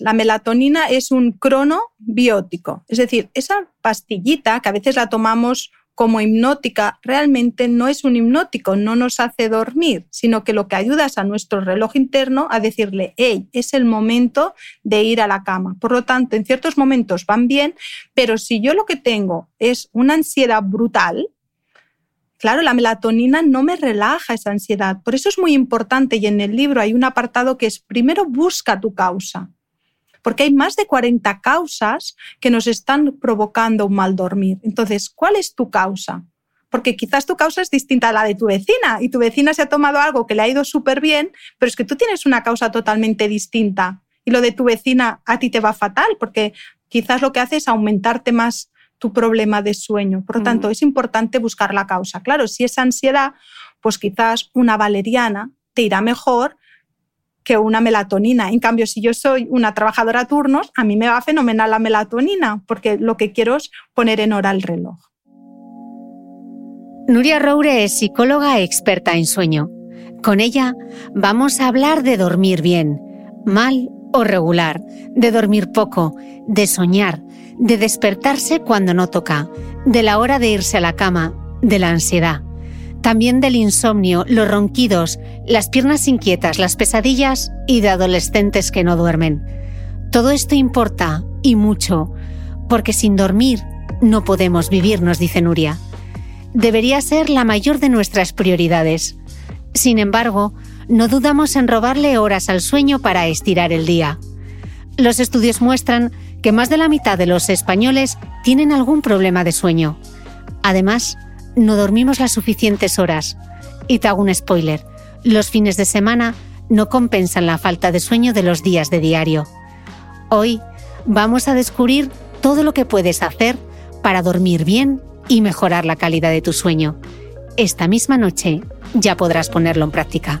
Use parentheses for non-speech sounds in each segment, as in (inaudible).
La melatonina es un cronobiótico, es decir, esa pastillita que a veces la tomamos como hipnótica, realmente no es un hipnótico, no nos hace dormir, sino que lo que ayuda es a nuestro reloj interno a decirle, hey, es el momento de ir a la cama. Por lo tanto, en ciertos momentos van bien, pero si yo lo que tengo es una ansiedad brutal, Claro, la melatonina no me relaja esa ansiedad. Por eso es muy importante y en el libro hay un apartado que es primero busca tu causa porque hay más de 40 causas que nos están provocando un mal dormir. Entonces, ¿cuál es tu causa? Porque quizás tu causa es distinta a la de tu vecina y tu vecina se ha tomado algo que le ha ido súper bien, pero es que tú tienes una causa totalmente distinta y lo de tu vecina a ti te va fatal porque quizás lo que hace es aumentarte más tu problema de sueño. Por lo tanto, mm. es importante buscar la causa. Claro, si es ansiedad, pues quizás una valeriana te irá mejor que una melatonina. En cambio, si yo soy una trabajadora a turnos, a mí me va fenomenal la melatonina, porque lo que quiero es poner en hora el reloj. Nuria Roure es psicóloga experta en sueño. Con ella vamos a hablar de dormir bien, mal o regular, de dormir poco, de soñar, de despertarse cuando no toca, de la hora de irse a la cama, de la ansiedad también del insomnio, los ronquidos, las piernas inquietas, las pesadillas y de adolescentes que no duermen. Todo esto importa y mucho, porque sin dormir no podemos vivir, nos dice Nuria. Debería ser la mayor de nuestras prioridades. Sin embargo, no dudamos en robarle horas al sueño para estirar el día. Los estudios muestran que más de la mitad de los españoles tienen algún problema de sueño. Además, no dormimos las suficientes horas. Y te hago un spoiler, los fines de semana no compensan la falta de sueño de los días de diario. Hoy vamos a descubrir todo lo que puedes hacer para dormir bien y mejorar la calidad de tu sueño. Esta misma noche ya podrás ponerlo en práctica.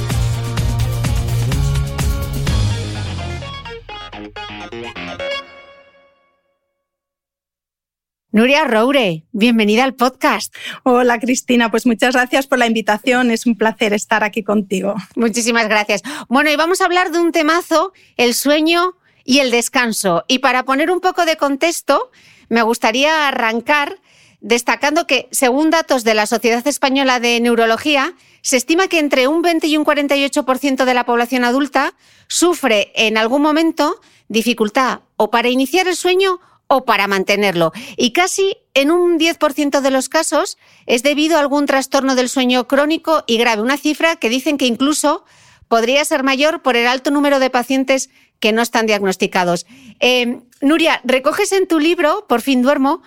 Nuria Roure, bienvenida al podcast. Hola Cristina, pues muchas gracias por la invitación, es un placer estar aquí contigo. Muchísimas gracias. Bueno, y vamos a hablar de un temazo, el sueño y el descanso. Y para poner un poco de contexto, me gustaría arrancar destacando que, según datos de la Sociedad Española de Neurología, se estima que entre un 20 y un 48% de la población adulta sufre en algún momento dificultad o para iniciar el sueño o para mantenerlo. Y casi en un 10% de los casos es debido a algún trastorno del sueño crónico y grave. Una cifra que dicen que incluso podría ser mayor por el alto número de pacientes que no están diagnosticados. Eh, Nuria, recoges en tu libro, Por fin duermo,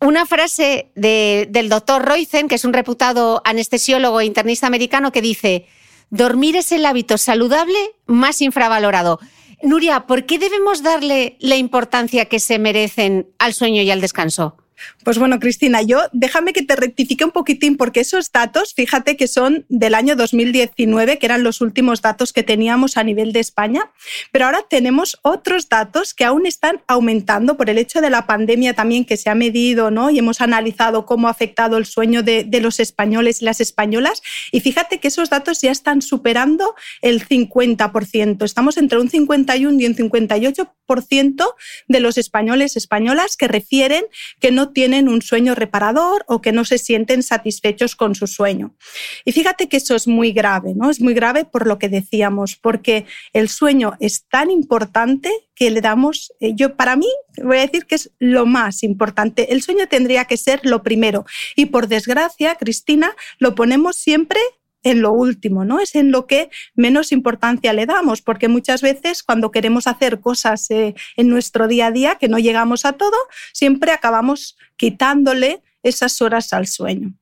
una frase del doctor Roizen, que es un reputado anestesiólogo e internista americano, que dice, dormir es el hábito saludable más infravalorado. Nuria, ¿por qué debemos darle la importancia que se merecen al sueño y al descanso? Pues bueno, Cristina, yo déjame que te rectifique un poquitín porque esos datos, fíjate que son del año 2019, que eran los últimos datos que teníamos a nivel de España, pero ahora tenemos otros datos que aún están aumentando por el hecho de la pandemia también que se ha medido, ¿no? Y hemos analizado cómo ha afectado el sueño de, de los españoles y las españolas. Y fíjate que esos datos ya están superando el 50%. Estamos entre un 51 y un 58% de los españoles españolas que refieren que no tienen un sueño reparador o que no se sienten satisfechos con su sueño. Y fíjate que eso es muy grave, ¿no? Es muy grave por lo que decíamos, porque el sueño es tan importante que le damos, eh, yo para mí voy a decir que es lo más importante. El sueño tendría que ser lo primero. Y por desgracia, Cristina, lo ponemos siempre en lo último, ¿no? Es en lo que menos importancia le damos, porque muchas veces cuando queremos hacer cosas eh, en nuestro día a día que no llegamos a todo, siempre acabamos quitándole esas horas al sueño.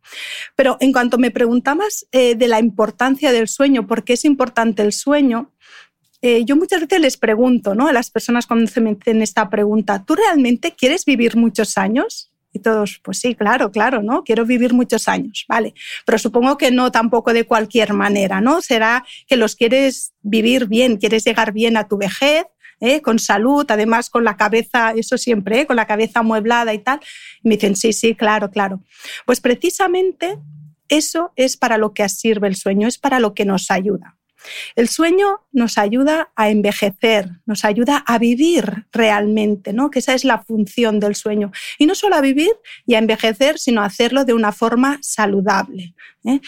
Pero en cuanto me preguntabas eh, de la importancia del sueño, ¿por qué es importante el sueño? Eh, yo muchas veces les pregunto ¿no? a las personas cuando se me hacen esta pregunta, ¿tú realmente quieres vivir muchos años? Y todos, pues sí, claro, claro, ¿no? Quiero vivir muchos años, ¿vale? Pero supongo que no tampoco de cualquier manera, ¿no? Será que los quieres vivir bien, quieres llegar bien a tu vejez, ¿eh? con salud, además con la cabeza, eso siempre, ¿eh? con la cabeza amueblada y tal. Y me dicen, sí, sí, claro, claro. Pues precisamente eso es para lo que sirve el sueño, es para lo que nos ayuda. El sueño nos ayuda a envejecer, nos ayuda a vivir realmente, ¿no? Que esa es la función del sueño. Y no solo a vivir y a envejecer, sino a hacerlo de una forma saludable. ¿eh?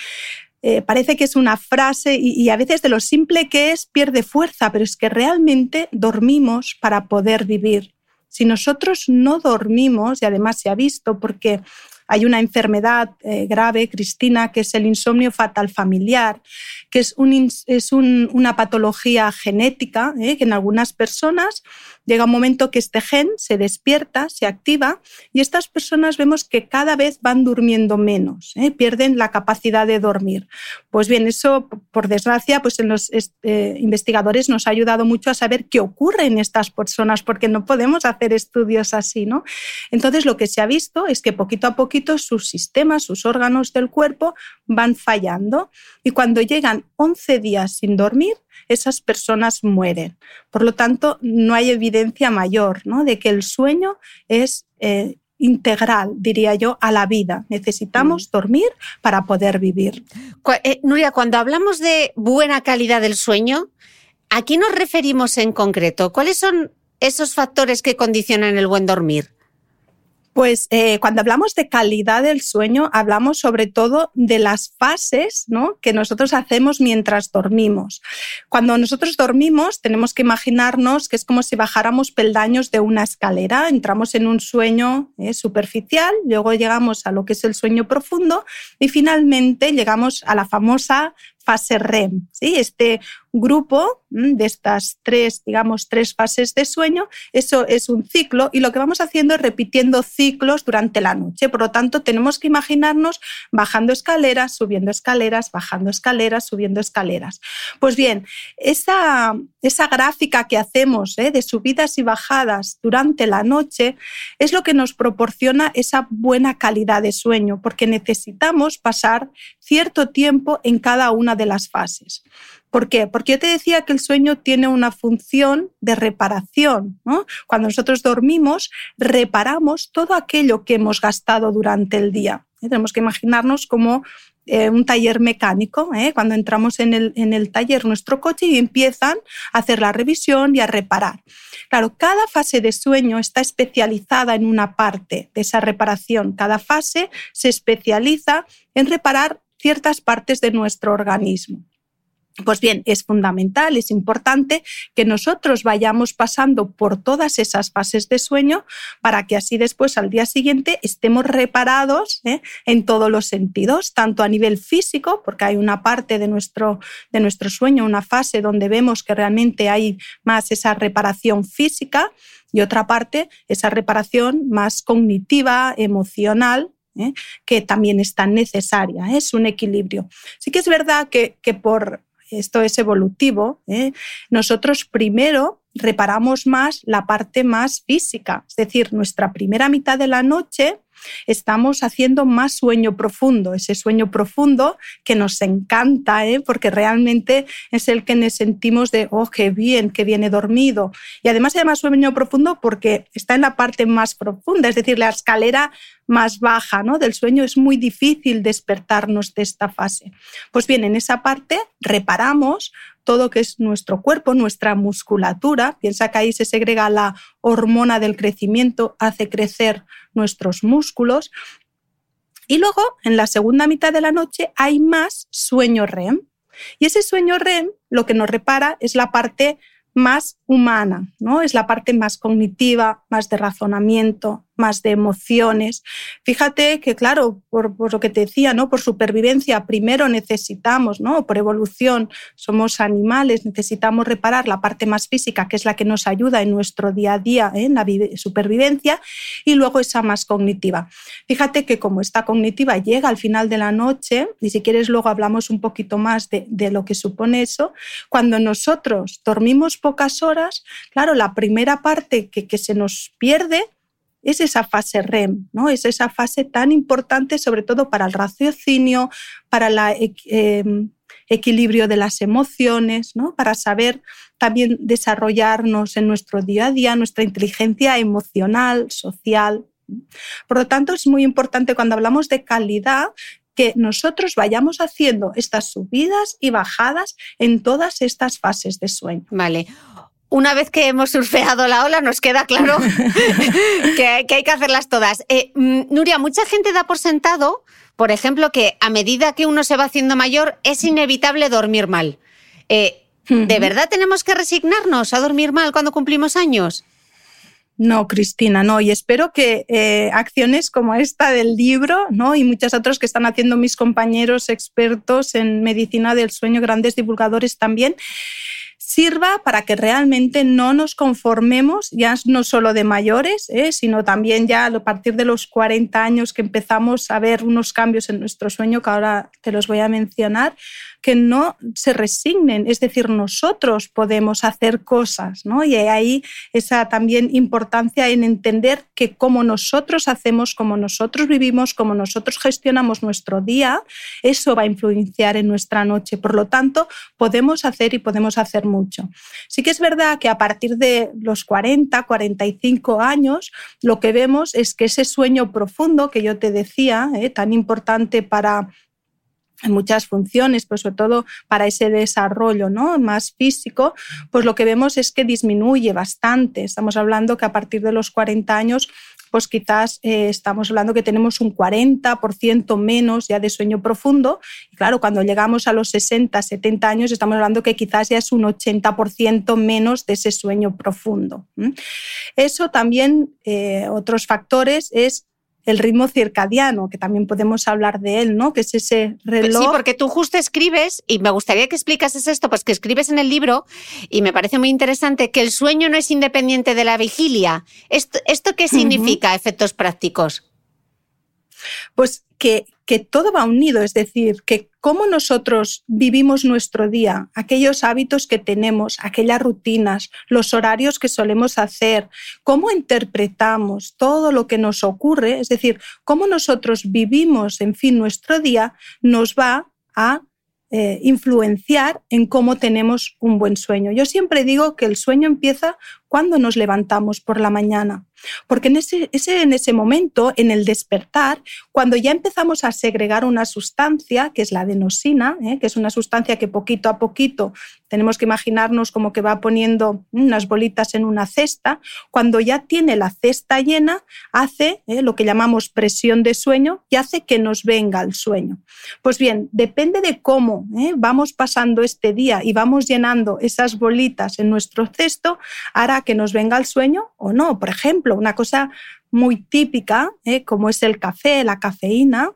Eh, parece que es una frase y, y, a veces de lo simple que es pierde fuerza, pero es que realmente dormimos para poder vivir. Si nosotros no dormimos, y además se ha visto porque hay una enfermedad eh, grave, Cristina, que es el insomnio fatal familiar, que es, una patología genética eh, que en algunas personas llega un momento que este gen se despierta, se activa y estas personas vemos que cada vez van durmiendo menos, eh, pierden la capacidad de dormir. Pues bien, eso por desgracia, pues en los investigadores nos ha ayudado mucho a saber qué ocurre en estas personas porque no podemos hacer estudios así, ¿no? Entonces lo que se ha visto es que poquito a sus sistemas, sus órganos del cuerpo van fallando y cuando llegan 11 días sin dormir, esas personas mueren. Por lo tanto, no hay evidencia mayor ¿no? de que el sueño es eh, integral, diría yo, a la vida. Necesitamos mm. dormir para poder vivir. Eh, Nuria, cuando hablamos de buena calidad del sueño, ¿a qué nos referimos en concreto? ¿Cuáles son esos factores que condicionan el buen dormir? Pues eh, cuando hablamos de calidad del sueño, hablamos sobre todo de las fases ¿no? que nosotros hacemos mientras dormimos. Cuando nosotros dormimos, tenemos que imaginarnos que es como si bajáramos peldaños de una escalera, entramos en un sueño eh, superficial, luego llegamos a lo que es el sueño profundo y finalmente llegamos a la famosa fase REM. ¿sí? Este grupo mm, de estas tres, digamos, tres fases de sueño, eso es un ciclo y lo que vamos haciendo es repitiendo ciclos durante la noche. Por lo tanto, tenemos que imaginarnos bajando escaleras, subiendo escaleras, bajando escaleras, subiendo escaleras. Pues bien, esa, esa gráfica que hacemos ¿eh? de subidas y bajadas durante la noche es lo que nos proporciona esa buena calidad de sueño, porque necesitamos pasar cierto tiempo en cada una de las fases. ¿Por qué? Porque yo te decía que el sueño tiene una función de reparación. Cuando nosotros dormimos, reparamos todo aquello que hemos gastado durante el día. Tenemos que imaginarnos como eh, un taller mecánico, ¿eh? cuando entramos en el, en el taller nuestro coche y empiezan a hacer la revisión y a reparar. Claro, cada fase de sueño está especializada en una parte de esa reparación. Cada fase se especializa en reparar ciertas partes de nuestro organismo. Pues bien, es fundamental, es importante que nosotros vayamos pasando por todas esas fases de sueño para que así después al día siguiente estemos reparados ¿eh? en todos los sentidos, tanto a nivel físico, porque hay una parte de nuestro, de nuestro sueño, una fase donde vemos que realmente hay más esa reparación física y otra parte, esa reparación más cognitiva, emocional, ¿eh? que también es tan necesaria. ¿eh? Es un equilibrio. Sí que es verdad que, que por esto es evolutivo, ¿eh? nosotros primero reparamos más la parte más física, es decir, nuestra primera mitad de la noche estamos haciendo más sueño profundo, ese sueño profundo que nos encanta, ¿eh? porque realmente es el que nos sentimos de, oh, qué bien, qué bien he dormido. Y además se llama sueño profundo porque está en la parte más profunda, es decir, la escalera más baja ¿no? del sueño es muy difícil despertarnos de esta fase. Pues bien, en esa parte reparamos todo que es nuestro cuerpo, nuestra musculatura. Piensa que ahí se segrega la hormona del crecimiento, hace crecer nuestros músculos. Y luego, en la segunda mitad de la noche, hay más sueño REM. Y ese sueño REM lo que nos repara es la parte más humana, ¿no? Es la parte más cognitiva, más de razonamiento, más de emociones. Fíjate que, claro, por, lo que te decía, ¿no? Por supervivencia, primero necesitamos, ¿no? Por evolución, somos animales, necesitamos reparar la parte más física, que es la que nos ayuda en nuestro día a día, ¿eh? en la supervivencia, y luego esa más cognitiva. Fíjate que como esta cognitiva llega al final de la noche, y si quieres luego hablamos un poquito más de, lo que supone eso, cuando nosotros dormimos pocas horas, claro, la primera parte que se nos pierde es esa fase REM, ¿no? Es esa fase tan importante sobre todo para el raciocinio, para el em, equilibrio de las emociones, ¿no? Para saber también desarrollarnos en nuestro día a día, nuestra inteligencia emocional, social. Por lo tanto, es muy importante cuando hablamos de calidad que nosotros vayamos haciendo estas subidas y bajadas en todas estas fases de sueño. Vale una vez que hemos surfeado la ola, nos queda claro (laughs) que, hay que hacerlas todas. Eh, mm, Nuria, mucha gente da por sentado, por ejemplo, que a medida que uno se va haciendo mayor, es inevitable dormir mal. Eh, ¿De verdad tenemos que resignarnos a dormir mal cuando cumplimos años? No, Cristina, no. Y espero que eh, acciones como esta del libro ¿no? y muchas otras que están haciendo mis compañeros expertos en medicina del sueño, grandes divulgadores también, sirva para que realmente no nos conformemos, ya no solo de mayores, ¿eh? sino también ya a partir de los 40 años que empezamos a ver unos cambios en nuestro sueño, que ahora te los voy a mencionar, que no se resignen, es decir, nosotros podemos hacer cosas, ¿no? Y ahí esa también importancia en entender que como nosotros hacemos, como nosotros vivimos, como nosotros gestionamos nuestro día, eso va a influenciar en nuestra noche. Por lo tanto, podemos hacer y podemos hacer mucho. Sí que es verdad que a partir de los 40, 45 años, lo que vemos es que ese sueño profundo que yo te decía, ¿eh? tan importante para muchas funciones, pues sobre todo para ese desarrollo ¿no? más físico, pues lo que vemos es que disminuye bastante. Estamos hablando que a partir de los 40 años pues quizás eh, estamos hablando que tenemos un 40% menos ya de sueño profundo. Y claro, cuando llegamos a los 60, 70 años, estamos hablando que quizás ya es un 80% menos de ese sueño profundo. Eso también, eh, otros factores, es el ritmo circadiano, que también podemos hablar de él, ¿no? Que es ese reloj. Sí, porque tú justo escribes, y me gustaría que explicases esto, pues que escribes en el libro, y me parece muy interesante, que el sueño no es independiente de la vigilia. ¿Esto, esto qué significa, efectos prácticos? Pues que, que todo va unido, es decir, que cómo nosotros vivimos nuestro día, aquellos hábitos que tenemos, aquellas rutinas, los horarios que solemos hacer, cómo interpretamos todo lo que nos ocurre, es decir, cómo nosotros vivimos, en fin, nuestro día, nos va a eh, influenciar en cómo tenemos un buen sueño. Yo siempre digo que el sueño empieza cuando nos levantamos por la mañana. Porque en ese, en ese momento, en el despertar, cuando ya empezamos a segregar una sustancia, que es la adenosina, ¿eh? que es una sustancia que poquito a poquito tenemos que imaginarnos como que va poniendo unas bolitas en una cesta, cuando ya tiene la cesta llena, hace ¿eh? lo que llamamos presión de sueño y hace que nos venga el sueño. Pues bien, depende de cómo ¿eh? vamos pasando este día y vamos llenando esas bolitas en nuestro cesto, hará que nos venga el sueño o no. Por ejemplo, una cosa muy típica, ¿eh? como es el café, la cafeína,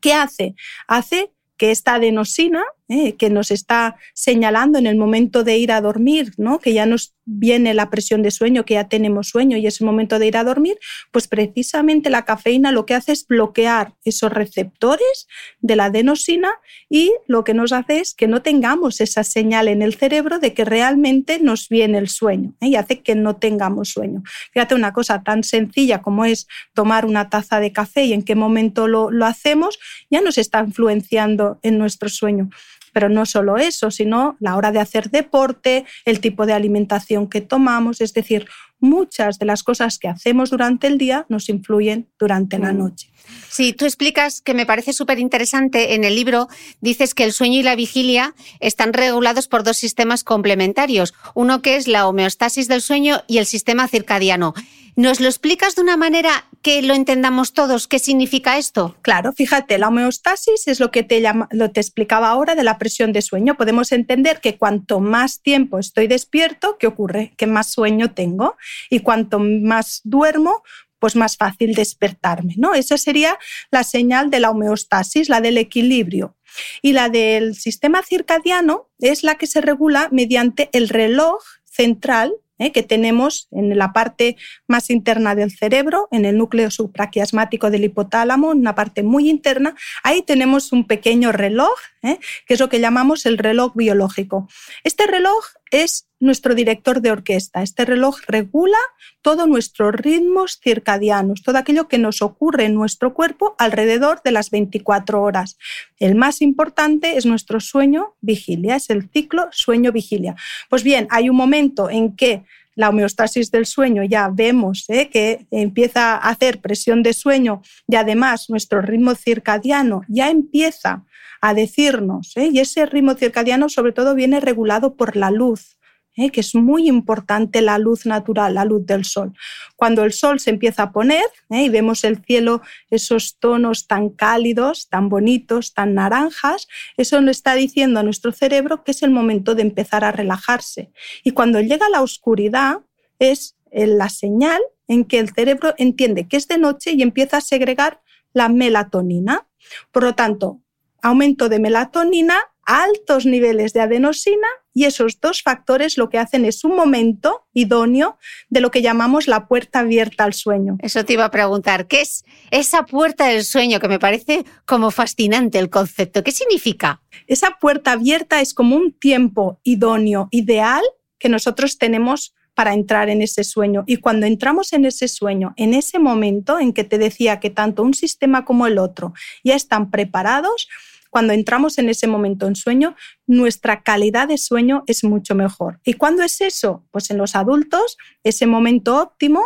¿qué hace? Hace que esta adenosina, ¿eh? que nos está señalando en el momento de ir a dormir, ¿no? que ya nos viene la presión de sueño, que ya tenemos sueño y es el momento de ir a dormir, pues precisamente la cafeína lo que hace es bloquear esos receptores de la adenosina y lo que nos hace es que no tengamos esa señal en el cerebro de que realmente nos viene el sueño ¿eh? y hace que no tengamos sueño. Fíjate una cosa tan sencilla como es tomar una taza de café y en qué momento lo, lo hacemos, ya nos está influenciando en nuestro sueño. Pero no solo eso, sino la hora de hacer deporte, el tipo de alimentación que tomamos, es decir, muchas de las cosas que hacemos durante el día nos influyen durante la noche. Sí, tú explicas que me parece súper interesante en el libro, dices que el sueño y la vigilia están regulados por dos sistemas complementarios, uno que es la homeostasis del sueño y el sistema circadiano. ¿Nos lo explicas de una manera que lo entendamos todos? ¿Qué significa esto? Claro, fíjate, la homeostasis es lo que te, lo te explicaba ahora de la presión de sueño. Podemos entender que cuanto más tiempo estoy despierto, ¿qué ocurre? Que más sueño tengo. Y cuanto más duermo, pues más fácil despertarme. ¿no? Esa sería la señal de la homeostasis, la del equilibrio. Y la del sistema circadiano es la que se regula mediante el reloj central ¿eh? que tenemos en la parte más interna del cerebro, en el núcleo supraquiasmático del hipotálamo, una parte muy interna. Ahí tenemos un pequeño reloj, ¿eh? que es lo que llamamos el reloj biológico. Este reloj es nuestro director de orquesta. Este reloj regula todos nuestros ritmos circadianos, todo aquello que nos ocurre en nuestro cuerpo alrededor de las 24 horas. El más importante es nuestro sueño vigilia, es el ciclo sueño-vigilia. Pues bien, hay un momento en que la homeostasis del sueño ya vemos ¿eh? que empieza a hacer presión de sueño y además nuestro ritmo circadiano ya empieza a decirnos, ¿eh? y ese ritmo circadiano sobre todo viene regulado por la luz. ¿eh? que es muy importante la luz natural, la luz del sol. Cuando el sol se empieza a poner ¿eh? y vemos el cielo, esos tonos tan cálidos, tan bonitos, tan naranjas, eso nos está diciendo a nuestro cerebro que es el momento de empezar a relajarse. Y cuando llega la oscuridad, es la señal en que el cerebro entiende que es de noche y empieza a segregar la melatonina. Por lo tanto, aumento de melatonina, altos niveles de adenosina y esos dos factores lo que hacen es un momento idóneo de lo que llamamos la puerta abierta al sueño. Eso te iba a preguntar, ¿qué es esa puerta del sueño que me parece como fascinante el concepto? ¿Qué significa? Esa puerta abierta es como un tiempo idóneo, ideal que nosotros tenemos para entrar en ese sueño. Y cuando entramos en ese sueño, en ese momento en que te decía que tanto un sistema como el otro ya están preparados, cuando entramos en ese momento en sueño, nuestra calidad de sueño es mucho mejor. ¿Y cuándo es eso? Pues en los adultos, ese momento óptimo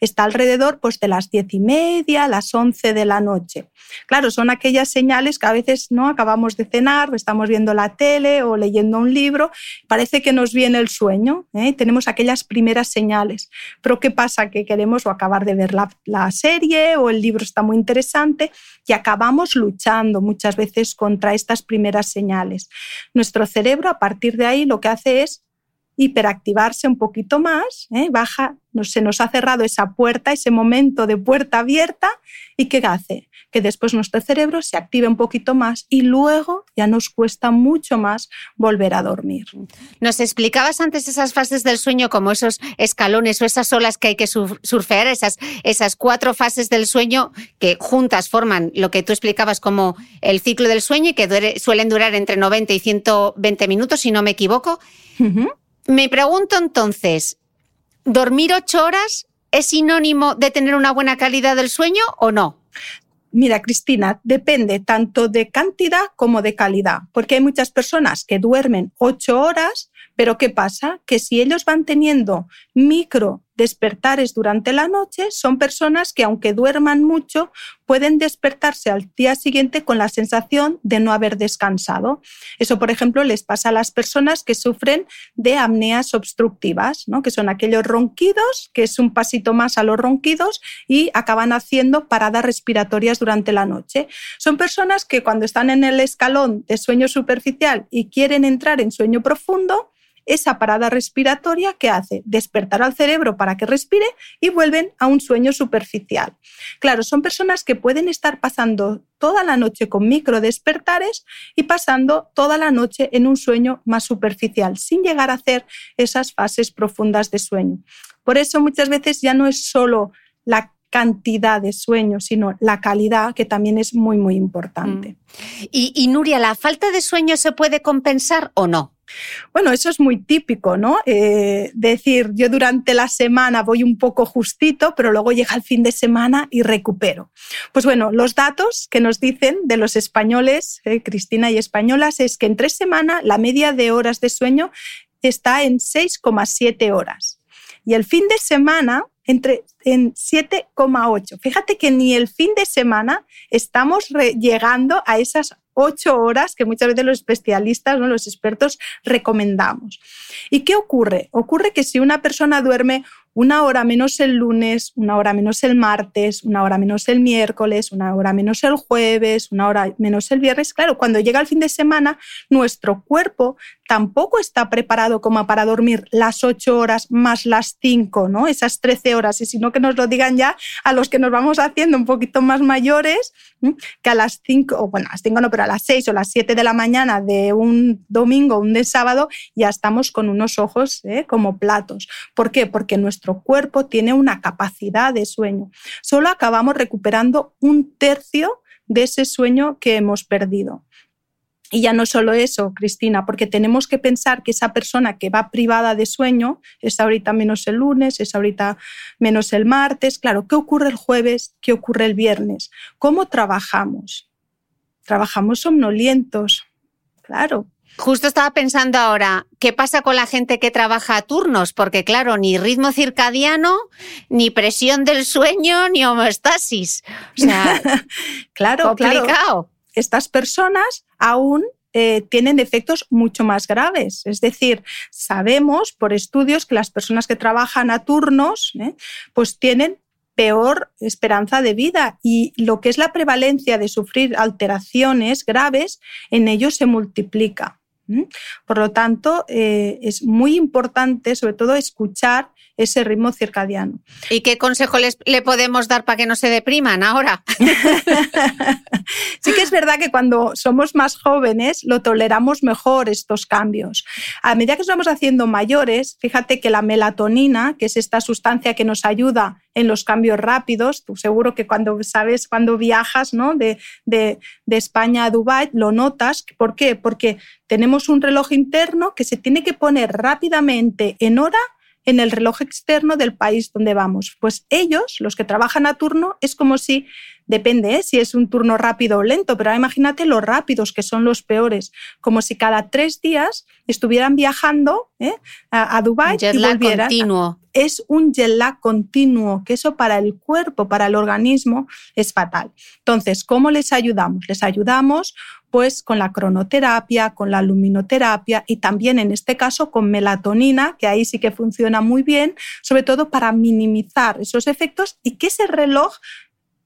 Está alrededor pues, de las diez y media, las once de la noche. Claro, son aquellas señales que a veces no acabamos de cenar, estamos viendo la tele o leyendo un libro, parece que nos viene el sueño, ¿eh? tenemos aquellas primeras señales. Pero ¿qué pasa? Que queremos o acabar de ver la, la serie o el libro está muy interesante y acabamos luchando muchas veces contra estas primeras señales. Nuestro cerebro a partir de ahí lo que hace es hiperactivarse un poquito más, ¿eh? baja, se nos ha cerrado esa puerta, ese momento de puerta abierta, ¿y qué hace? Que después nuestro cerebro se active un poquito más y luego ya nos cuesta mucho más volver a dormir. Nos explicabas antes esas fases del sueño como esos escalones o esas olas que hay que surfear, esas, esas cuatro fases del sueño que juntas forman lo que tú explicabas como el ciclo del sueño y que suelen durar entre 90 y 120 minutos, si no me equivoco. Me pregunto entonces, ¿dormir ocho horas es sinónimo de tener una buena calidad del sueño o no? Mira, Cristina, depende tanto de cantidad como de calidad, porque hay muchas personas que duermen ocho horas, pero ¿qué pasa? Que si ellos van teniendo micro despertares durante la noche son personas que aunque duerman mucho, pueden despertarse al día siguiente con la sensación de no haber descansado. Eso, por ejemplo, les pasa a las personas que sufren de apneas obstructivas, ¿no? que son aquellos ronquidos, que es un pasito más a los ronquidos y acaban haciendo paradas respiratorias durante la noche. Son personas que cuando están en el escalón de sueño superficial y quieren entrar en sueño profundo, esa parada respiratoria que hace despertar al cerebro para que respire y vuelven a un sueño superficial. Claro, son personas que pueden estar pasando toda la noche con micro despertares y pasando toda la noche en un sueño más superficial, sin llegar a hacer esas fases profundas de sueño. Por eso muchas veces ya no es solo la cantidad de sueño, sino la calidad, que también es muy, muy importante. Mm. Y, y Nuria, ¿la falta de sueño se puede compensar o no? Bueno, eso es muy típico, ¿no? Eh, decir, yo durante la semana voy un poco justito, pero luego llega el fin de semana y recupero. Pues bueno, los datos que nos dicen de los españoles, eh, Cristina y españolas, es que en tres semanas la media de horas de sueño está en 6,7 horas. Y el fin de semana entre, en 7,8. Fíjate que ni el fin de semana estamos llegando a esas ocho horas que muchas veces los especialistas, ¿no? los expertos recomendamos. ¿Y qué ocurre? Ocurre que si una persona duerme una hora menos el lunes, una hora menos el martes, una hora menos el miércoles, una hora menos el jueves, una hora menos el viernes. Claro, cuando llega el fin de semana, nuestro cuerpo tampoco está preparado como para dormir las ocho horas más las cinco, ¿no? Esas trece horas. Y si no, que nos lo digan ya a los que nos vamos haciendo un poquito más mayores, que a las cinco, o bueno, las cinco no, pero a las seis o las siete de la mañana de un domingo o un de sábado, ya estamos con unos ojos ¿eh? como platos. ¿Por qué? Porque nuestro cuerpo tiene una capacidad de sueño. Solo acabamos recuperando un tercio de ese sueño que hemos perdido. Y ya no solo eso, Cristina, porque tenemos que pensar que esa persona que va privada de sueño es ahorita menos el lunes, es ahorita menos el martes. Claro, ¿qué ocurre el jueves? ¿Qué ocurre el viernes? ¿Cómo trabajamos? Trabajamos somnolientos, claro. Justo estaba pensando ahora, ¿qué pasa con la gente que trabaja a turnos? Porque claro, ni ritmo circadiano, ni presión del sueño, ni homeostasis. O sea, (laughs) claro, complicado. Estas personas aún eh, tienen efectos mucho más graves. Es decir, sabemos por estudios que las personas que trabajan a turnos ¿eh? pues tienen peor esperanza de vida y lo que es la prevalencia de sufrir alteraciones graves en ellos se multiplica. Por lo tanto, eh, es muy importante, sobre todo, escuchar ese ritmo circadiano. ¿Y qué consejo les, le podemos dar para que no se depriman ahora? (laughs) sí que es verdad que cuando somos más jóvenes lo toleramos mejor estos cambios. A medida que nos vamos haciendo mayores, fíjate que la melatonina, que es esta sustancia que nos ayuda en los cambios rápidos, tú seguro que cuando sabes, cuando viajas ¿no? de, de, de España a Dubái, lo notas. ¿Por qué? Porque tenemos un reloj interno que se tiene que poner rápidamente en hora en el reloj externo del país donde vamos. Pues ellos, los que trabajan a turno, es como si, depende ¿eh? si es un turno rápido o lento, pero imagínate los rápidos, que son los peores, como si cada tres días estuvieran viajando ¿eh? a, Dubái y volvieran. Continuo. Es un jet lag continuo, que eso para el cuerpo, para el organismo, es fatal. Entonces, ¿cómo les ayudamos? Les ayudamos pues con la cronoterapia, con la luminoterapia y también en este caso con melatonina, que ahí sí que funciona muy bien, sobre todo para minimizar esos efectos y que ese reloj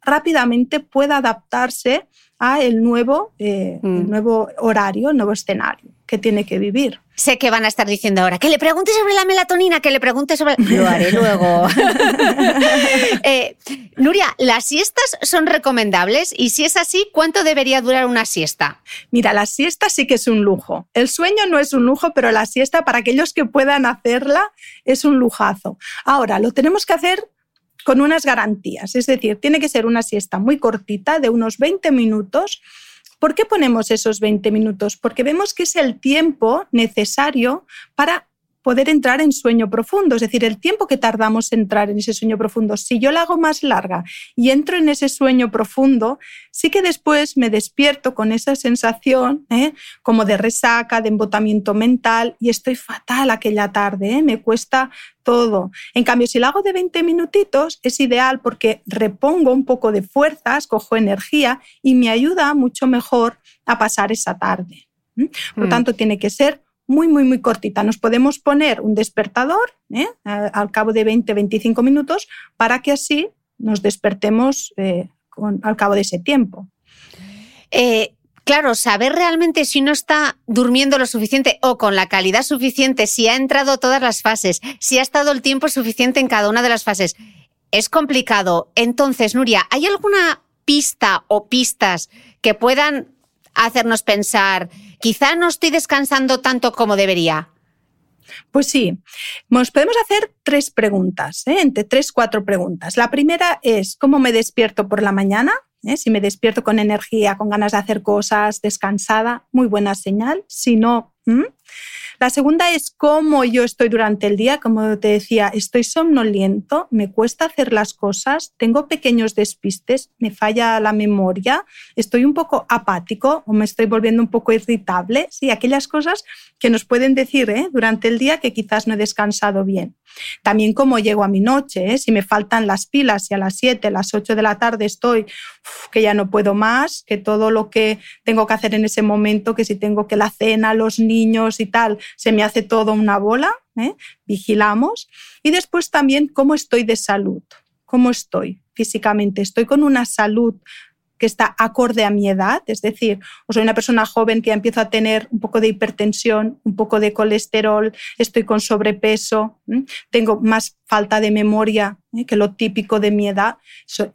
rápidamente pueda adaptarse a el nuevo, eh, el mm. nuevo horario, el nuevo escenario que tiene que vivir. Sé que van a estar diciendo ahora, que le pregunte sobre la melatonina, que le pregunte sobre... Lo haré luego. (laughs) Eh, Nuria, ¿las siestas son recomendables? Y si es así, ¿cuánto debería durar una siesta? Mira, la siesta sí que es un lujo. El sueño no es un lujo, pero la siesta para aquellos que puedan hacerla es un lujazo. Ahora, lo tenemos que hacer con unas garantías, es decir, tiene que ser una siesta muy cortita, de unos 20 minutos, ¿Por qué ponemos esos 20 minutos? Porque vemos que es el tiempo necesario para poder entrar en sueño profundo, es decir, el tiempo que tardamos en entrar en ese sueño profundo. Si yo la hago más larga y entro en ese sueño profundo, sí que después me despierto con esa sensación ¿eh? como de resaca, de embotamiento mental y estoy fatal aquella tarde, ¿eh? me cuesta todo. En cambio, si la hago de 20 minutitos, es ideal porque repongo un poco de fuerzas, cojo energía y me ayuda mucho mejor a pasar esa tarde. Por mm. tanto, tiene que ser muy, muy, muy cortita. Nos podemos poner un despertador ¿eh? al cabo de 20, 25 minutos para que así nos despertemos eh, al cabo de ese tiempo. Eh, claro, saber realmente si uno está durmiendo lo suficiente o con la calidad suficiente, si ha entrado todas las fases, si ha estado el tiempo suficiente en cada una de las fases, es complicado. Entonces, Nuria, ¿hay alguna pista o pistas que puedan hacernos pensar, quizá no estoy descansando tanto como debería? Pues sí, nos podemos hacer tres preguntas, ¿eh? entre tres, cuatro preguntas. La primera es, ¿cómo me despierto por la mañana? ¿Eh? Si me despierto con energía, con ganas de hacer cosas, descansada, muy buena señal. Si no, la segunda es cómo yo estoy durante el día. Como te decía, estoy somnoliento, me cuesta hacer las cosas, tengo pequeños despistes, me falla la memoria, estoy un poco apático o me estoy volviendo un poco irritable. Sí, aquellas cosas que nos pueden decir ¿eh? durante el día que quizás no he descansado bien. También cómo llego a mi noche, ¿eh? si me faltan las pilas, y a las 7, las 8 de la tarde estoy que ya no puedo más, que todo lo que tengo que hacer en ese momento, que si tengo que la cena, los niños y tal, se me hace todo una bola, ¿eh? vigilamos. Y después también cómo estoy de salud, cómo estoy físicamente. Estoy con una salud que está acorde a mi edad, es decir, o soy una persona joven que empiezo a tener un poco de hipertensión, un poco de colesterol, estoy con sobrepeso, tengo más falta de memoria ¿eh? que lo típico de mi edad.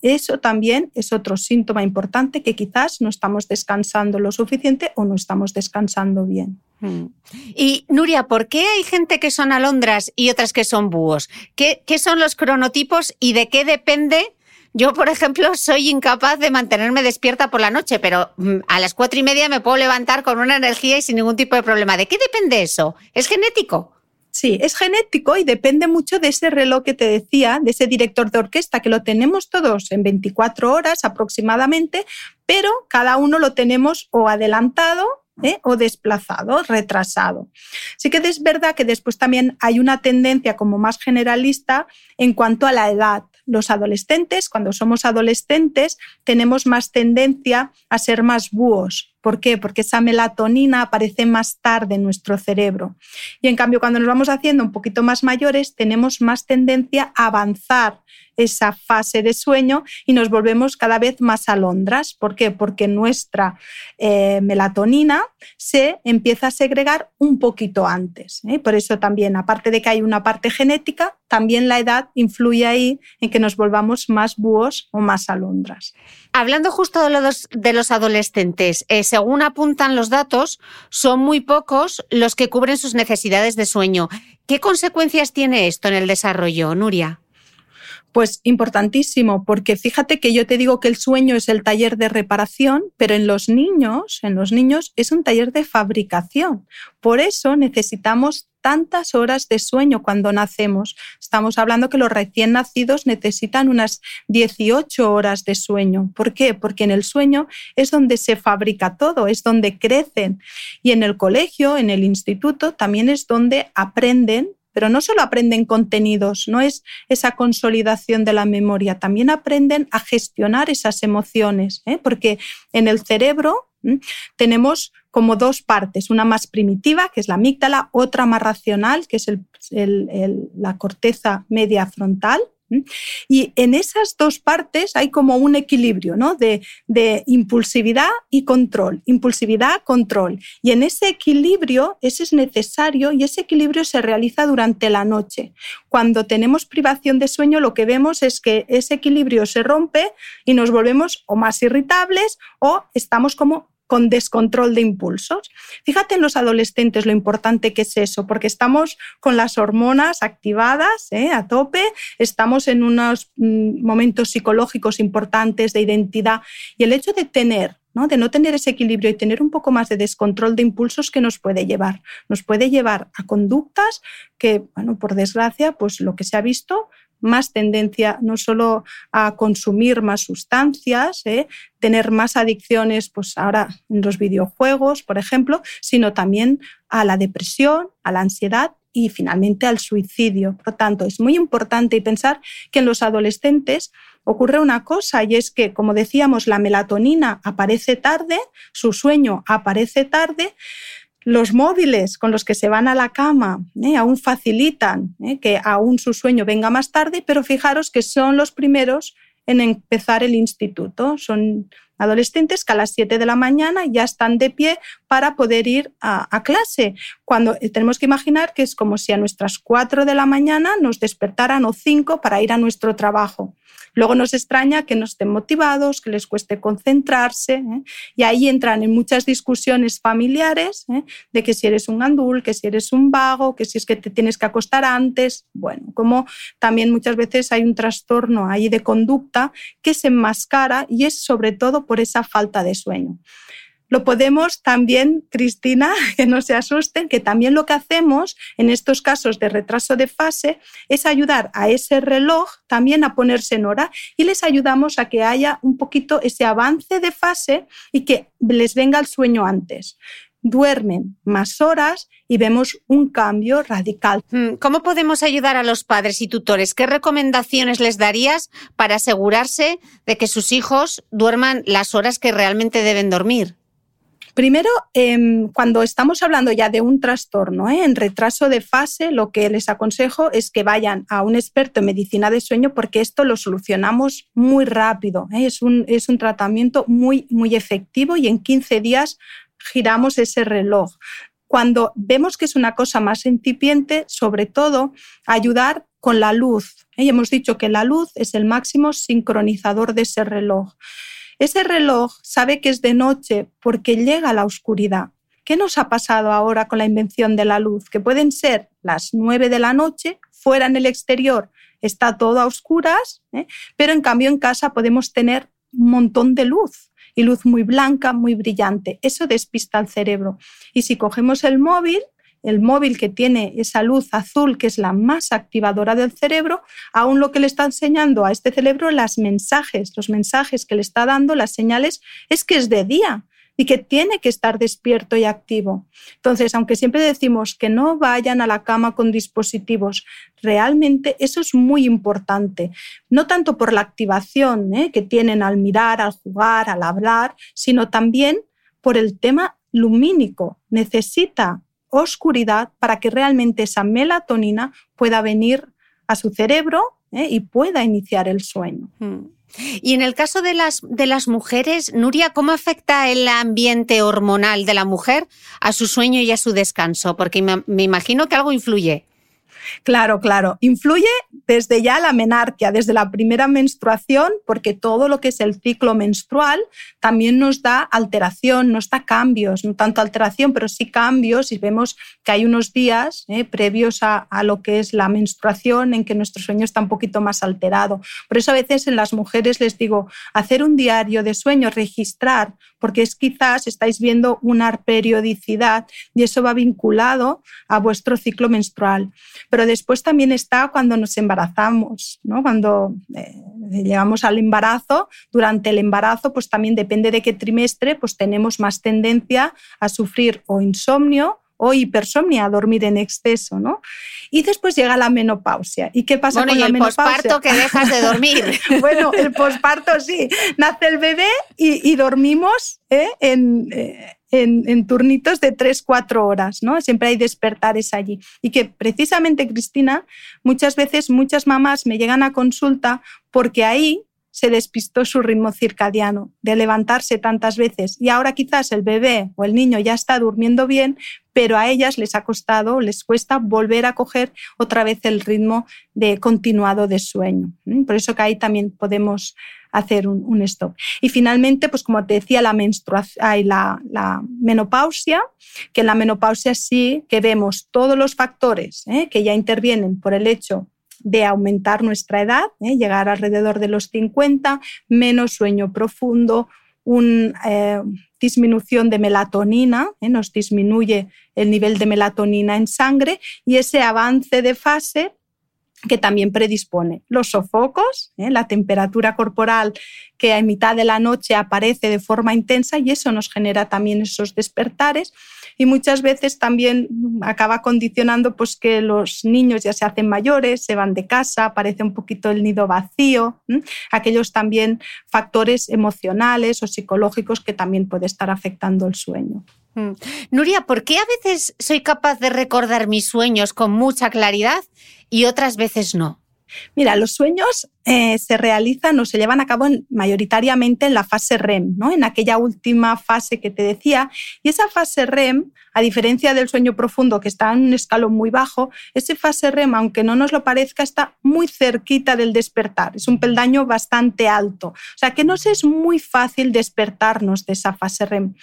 eso también es otro síntoma importante que quizás no estamos descansando lo suficiente o no estamos descansando bien. Mm. Y Nuria, ¿por qué hay gente que son alondras y otras que son búhos? ¿Qué, ¿Qué, son los cronotipos y de qué depende? Yo, por ejemplo, soy incapaz de mantenerme despierta por la noche, pero mm, a las cuatro y media me puedo levantar con una energía y sin ningún tipo de problema. ¿De qué depende eso? ¿Es genético? Sí, es genético y depende mucho de ese reloj que te decía, de ese director de orquesta, que lo tenemos todos en 24 horas aproximadamente, pero cada uno lo tenemos o adelantado ¿eh? o desplazado, retrasado. Sí que es verdad que después también hay una tendencia como más generalista en cuanto a la edad. Los adolescentes, cuando somos adolescentes, tenemos más tendencia a ser más búhos. ¿Por qué? Porque esa melatonina aparece más tarde en nuestro cerebro. Y en cambio, cuando nos vamos haciendo un poquito más mayores, tenemos más tendencia a avanzar esa fase de sueño y nos volvemos cada vez más alondras. ¿Por qué? Porque nuestra eh, melatonina se empieza a segregar un poquito antes. ¿eh? Por eso también, aparte de que hay una parte genética, también la edad influye ahí en que nos volvamos más búhos o más alondras. Hablando justo de los, adolescentes, eh, según apuntan los datos, son muy pocos los que cubren sus necesidades de sueño. ¿Qué consecuencias tiene esto en el desarrollo, Nuria? Pues importantísimo, porque fíjate que yo te digo que el sueño es el taller de reparación, pero en los niños, en los niños es un taller de fabricación. Por eso necesitamos tantas horas de sueño cuando nacemos. Estamos hablando que los recién nacidos necesitan unas 18 horas de sueño. ¿Por qué? Porque en el sueño es donde se fabrica todo, es donde crecen. Y en el colegio, en el instituto, también es donde aprenden pero no solo aprenden contenidos, no es esa consolidación de la memoria, también aprenden a gestionar esas emociones, ¿eh? porque en el cerebro tenemos como dos partes, una más primitiva, que es la amígdala, otra más racional, que es la corteza media frontal, y en esas dos partes hay como un equilibrio ¿no? de, de, impulsividad y control, impulsividad, control. Y en ese equilibrio, ese es necesario y ese equilibrio se realiza durante la noche. Cuando tenemos privación de sueño, lo que vemos es que ese equilibrio se rompe y nos volvemos o más irritables o estamos como con descontrol de impulsos. Fíjate en los adolescentes lo importante que es eso, porque estamos con las hormonas activadas ¿eh? a tope, estamos en unos mm, momentos psicológicos importantes de identidad y el hecho de tener ¿no? de no tener ese equilibrio y tener un poco más de descontrol de impulsos que nos puede llevar. Nos puede llevar a conductas que, bueno, por desgracia, pues lo que se ha visto más tendencia no solo a consumir más sustancias, ¿eh? tener más adicciones, pues ahora en los videojuegos, por ejemplo, sino también a la depresión, a la ansiedad y finalmente al suicidio. Por tanto, es muy importante pensar que en los adolescentes ocurre una cosa y es que, como decíamos, la melatonina aparece tarde, su sueño aparece tarde, los móviles con los que se van a la cama ¿eh? aún facilitan ¿eh? que aún su sueño venga más tarde, pero fijaros que son los primeros en empezar el instituto. Son adolescentes que a las 7 de la mañana ya están de pie para poder ir a, a, clase. Cuando eh, tenemos que imaginar que es como si a nuestras 4 de la mañana nos despertaran o 5 para ir a nuestro trabajo. Luego nos extraña que no estén motivados, que les cueste concentrarse ¿eh? y ahí entran en muchas discusiones familiares ¿eh? de que si eres un gandul, que si eres un vago, que si es que te tienes que acostar antes. Bueno, como también muchas veces hay un trastorno ahí de conducta que se enmascara y es sobre todo por esa falta de sueño. Lo podemos también, Cristina, (laughs) que no se asusten, que también lo que hacemos en estos casos de retraso de fase es ayudar a ese reloj también a ponerse en hora y les ayudamos a que haya un poquito ese avance de fase y que les venga el sueño antes duermen más horas y vemos un cambio radical. Mm, ¿Cómo podemos ayudar a los padres y tutores? ¿Qué recomendaciones les darías para asegurarse de que sus hijos duerman las horas que realmente deben dormir? Primero, em, cuando estamos hablando ya de un trastorno ¿eh? en retraso de fase, lo que les aconsejo es que vayan a un experto en medicina de sueño porque esto lo solucionamos muy rápido. ¿eh? Es, un, es un tratamiento muy, muy efectivo y en 15 días giramos ese reloj. Cuando vemos que es una cosa más incipiente, sobre todo ayudar con la luz. ¿eh? Y hemos dicho que la luz es el máximo sincronizador de ese reloj. Ese reloj sabe que es de noche porque llega la oscuridad. ¿Qué nos ha pasado ahora con la invención de la luz? Que pueden ser las nueve de la noche, fuera en el exterior está todo a oscuras, ¿eh? pero en cambio en casa podemos tener un montón de luz y luz muy blanca, muy brillante. Eso despista al cerebro. Y si cogemos el móvil, el móvil que tiene esa luz azul, que es la más activadora del cerebro, aún lo que le está enseñando a este cerebro, las mensajes, los mensajes que le está dando, las señales, es que es de día y que tiene que estar despierto y activo. Entonces, aunque siempre decimos que no vayan a la cama con dispositivos, realmente eso es muy importante, no tanto por la activación ¿eh? que tienen al mirar, al jugar, al hablar, sino también por el tema lumínico. Necesita oscuridad para que realmente esa melatonina pueda venir a su cerebro ¿eh? y pueda iniciar el sueño. Hmm. Y en el caso de las, de las mujeres, Nuria, ¿cómo afecta el ambiente hormonal de la mujer a su sueño y a su descanso? Porque me imagino que algo influye. Claro, claro. Influye desde ya la menarquia, desde la primera menstruación, porque todo lo que es el ciclo menstrual también nos da alteración, nos da cambios, no tanto alteración, pero sí cambios y vemos que hay unos días eh, previos a, lo que es la menstruación en que nuestro sueño está un poquito más alterado. Por eso a veces en las mujeres les digo, hacer un diario de sueño, registrar, porque es quizás estáis viendo una periodicidad y eso va vinculado a vuestro ciclo menstrual. Después también está cuando nos embarazamos, ¿no? Cuando eh, llegamos al embarazo, durante el embarazo, pues también depende de qué trimestre, pues tenemos más tendencia a sufrir o insomnio o hipersomnia, a dormir en exceso, ¿no? Y después llega la menopausia. ¿Y qué pasa con y la el menopausia? posparto que dejas de dormir. (laughs) bueno, el posparto sí. Nace el bebé y, y dormimos ¿eh? en, eh, en, en, turnitos de 3-4 horas, ¿no? Siempre hay despertares allí. Y que precisamente, Cristina, muchas veces muchas mamás me llegan a consulta porque ahí se despistó su ritmo circadiano de levantarse tantas veces y ahora quizás el bebé o el niño ya está durmiendo bien, pero a ellas les ha costado, les cuesta volver a coger otra vez el ritmo de continuado de sueño. Por eso que ahí también podemos hacer un, stop. Y finalmente, pues como te decía, la menstruación, la, la menopausia, que en la menopausia sí que vemos todos los factores ¿eh? que ya intervienen por el hecho de aumentar nuestra edad, ¿eh? llegar alrededor de los 50, menos sueño profundo, una eh, disminución de melatonina, ¿eh? nos disminuye el nivel de melatonina en sangre y ese avance de fase que también predispone los sofocos, la temperatura corporal que a mitad de la noche aparece de forma intensa y eso nos genera también esos despertares y muchas veces también acaba condicionando pues que los niños ya se hacen mayores, se van de casa, aparece un poquito el nido vacío, aquellos también factores emocionales o psicológicos que también puede estar afectando el sueño. Mm. Nuria, ¿por qué a veces soy capaz de recordar mis sueños con mucha claridad y otras veces no? Mira, los sueños eh, se realizan o se llevan a cabo mayoritariamente en la fase REM, ¿no? en aquella última fase que te decía. Y esa fase REM, a diferencia del sueño profundo que está en un escalón muy bajo, esa fase REM, aunque no nos lo parezca, está muy cerquita del despertar. Es un peldaño bastante alto. O sea que nos es muy fácil despertarnos de esa fase REM.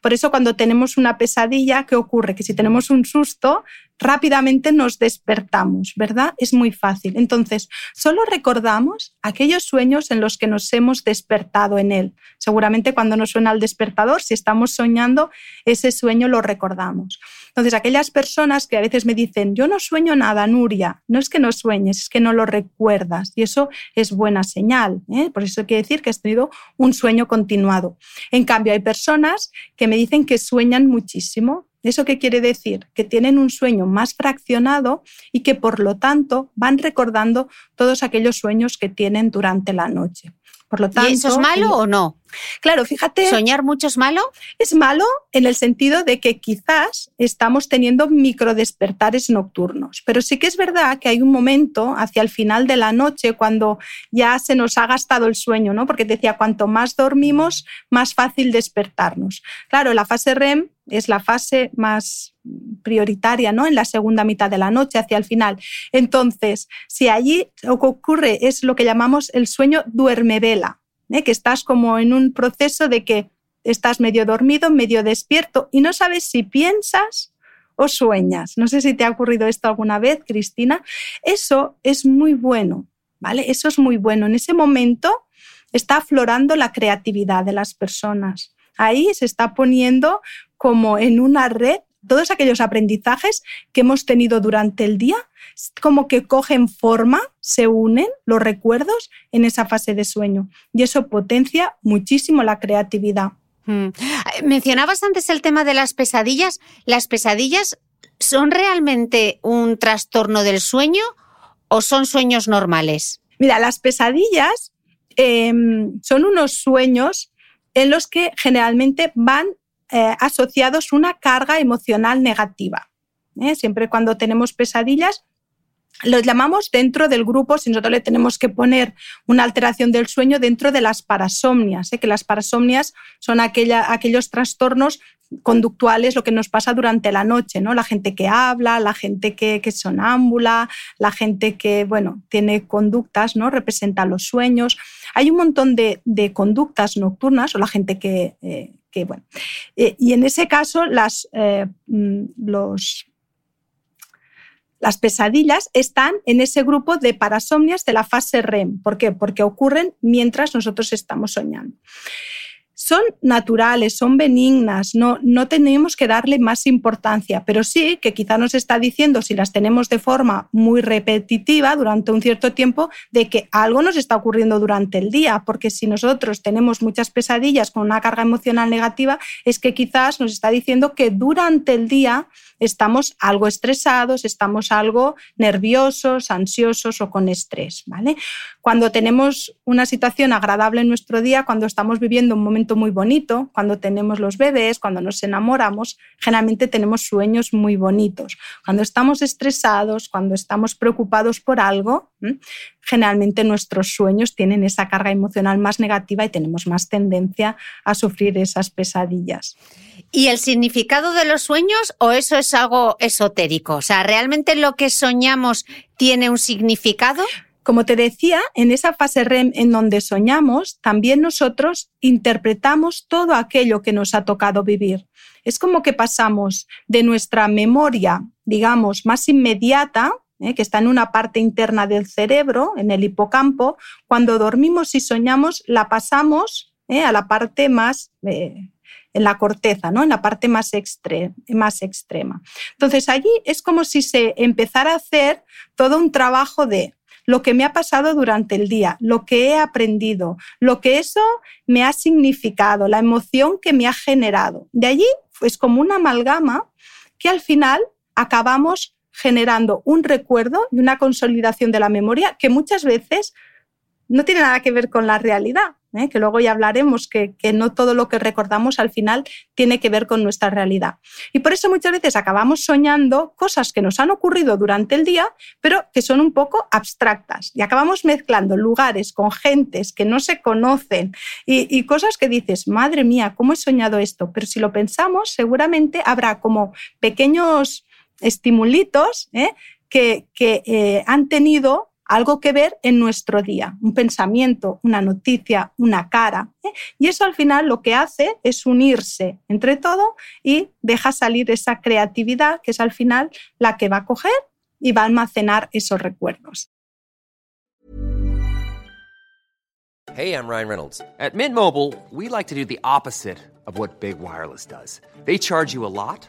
Por eso cuando tenemos una pesadilla, ¿qué ocurre? Que si tenemos un susto, rápidamente nos despertamos, ¿verdad? Es muy fácil. Entonces, solo recordamos aquellos sueños en los que nos hemos despertado en él. Seguramente cuando nos suena el despertador, si estamos soñando, ese sueño lo recordamos. Entonces, aquellas personas que a veces me dicen, yo no sueño nada, Nuria, no es que no sueñes, es que no lo recuerdas. Y eso es buena señal. ¿eh? Por eso quiere decir que has tenido un sueño continuado. En cambio, hay personas que me dicen que sueñan muchísimo ¿Eso qué quiere decir? Que tienen un sueño más fraccionado y que por lo tanto van recordando todos aquellos sueños que tienen durante la noche. Por lo tanto, ¿Y eso es malo o no? Claro, fíjate. ¿Soñar mucho es malo? Es malo en el sentido de que quizás estamos teniendo microdespertares nocturnos. Pero sí que es verdad que hay un momento hacia el final de la noche cuando ya se nos ha gastado el sueño, ¿no? Porque decía, cuanto más dormimos, más fácil despertarnos. Claro, la fase REM es la fase más prioritaria, ¿no? En la segunda mitad de la noche, hacia el final. Entonces, si allí ocurre es lo que llamamos el sueño duerme-vela, ¿eh? que estás como en un proceso de que estás medio dormido, medio despierto y no sabes si piensas o sueñas. No sé si te ha ocurrido esto alguna vez, Cristina. Eso es muy bueno, ¿vale? Eso es muy bueno. En ese momento está aflorando la creatividad de las personas. Ahí se está poniendo como en una red todos aquellos aprendizajes que hemos tenido durante el día, como que cogen forma, se unen los recuerdos en esa fase de sueño. Y eso potencia muchísimo la creatividad. Mm. Mencionabas antes el tema de las pesadillas. ¿Las pesadillas son realmente un trastorno del sueño o son sueños normales? Mira, las pesadillas em, son unos sueños en los que generalmente van eh, asociados una carga emocional negativa. ¿eh? Siempre cuando tenemos pesadillas, los llamamos dentro del grupo, si nosotros le tenemos que poner una alteración del sueño dentro de las parasomnias, ¿eh? que las parasomnias son aquellos trastornos conductuales, lo que nos pasa durante la noche, ¿no? La gente que habla, la gente que, que sonámbula, la gente que, bueno, tiene conductas, ¿no? Representa los sueños. Hay un montón de, conductas nocturnas o la gente que, bueno. Eh, y en ese caso, las, eh, mm, los, las pesadillas están en ese grupo de parasomnias de la fase REM. ¿Por qué? Porque ocurren mientras nosotros estamos soñando son naturales, son benignas, no, no tenemos que darle más importancia, pero sí que quizá nos está diciendo, si las tenemos de forma muy repetitiva durante un cierto tiempo, de que algo nos está ocurriendo durante el día, porque si nosotros tenemos muchas pesadillas con una carga emocional negativa, es que quizás nos está diciendo que durante el día estamos algo estresados, estamos algo nerviosos, ansiosos o con estrés. ¿vale? Cuando tenemos una situación agradable en nuestro día, cuando estamos viviendo un momento muy bonito, cuando tenemos los bebés, cuando nos enamoramos, generalmente tenemos sueños muy bonitos. Cuando estamos estresados, cuando estamos preocupados por algo, generalmente nuestros sueños tienen esa carga emocional más negativa y tenemos más tendencia a sufrir esas pesadillas. ¿Y el significado de los sueños o eso es algo esotérico? O sea, ¿realmente lo que soñamos tiene un significado? Como te decía, en esa fase REM en donde soñamos, también nosotros interpretamos todo aquello que nos ha tocado vivir. Es como que pasamos de nuestra memoria, digamos, más inmediata, ¿eh? que está en una parte interna del cerebro, en el hipocampo, cuando dormimos y soñamos, la pasamos a la parte más en la corteza, ¿no? en la parte más, más extrema. Entonces allí es como si se empezara a hacer todo un trabajo de lo que me ha pasado durante el día, lo que he aprendido, lo que eso me ha significado, la emoción que me ha generado. De allí es como una amalgama que al final acabamos generando un recuerdo y una consolidación de la memoria que muchas veces no tiene nada que ver con la realidad, ¿eh? que luego ya hablaremos que, que, no todo lo que recordamos al final tiene que ver con nuestra realidad. Y por eso muchas veces acabamos soñando cosas que nos han ocurrido durante el día, pero que son un poco abstractas. Y acabamos mezclando lugares con gentes que no se conocen y, cosas que dices, madre mía, ¿cómo he soñado esto? Pero si lo pensamos, seguramente habrá como pequeños estimulitos ¿eh? que, que eh, han tenido algo que ver en nuestro día, un pensamiento, una noticia, una cara. ¿eh? Y eso al final lo que hace es unirse entre todo y deja salir esa creatividad que es al final la que va a coger y va a almacenar esos recuerdos. Hey, I'm Ryan Reynolds. At Mint Mobile, we like to do the opposite of what Big Wireless does. They charge you a lot.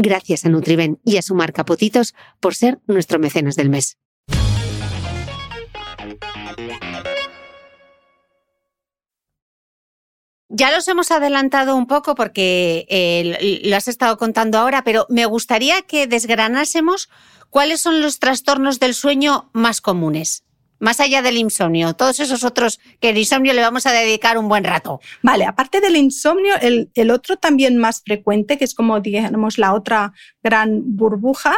Gracias a Nutriben y a su marca por ser nuestro mecenas del mes. Ya los hemos adelantado un poco porque eh, lo has estado contando ahora, pero me gustaría que desgranásemos cuáles son los trastornos del sueño más comunes más allá del insomnio, todos esos otros que el insomnio le vamos a dedicar un buen rato. Vale, aparte del insomnio, el, otro también más frecuente, que es como digamos la otra gran burbuja,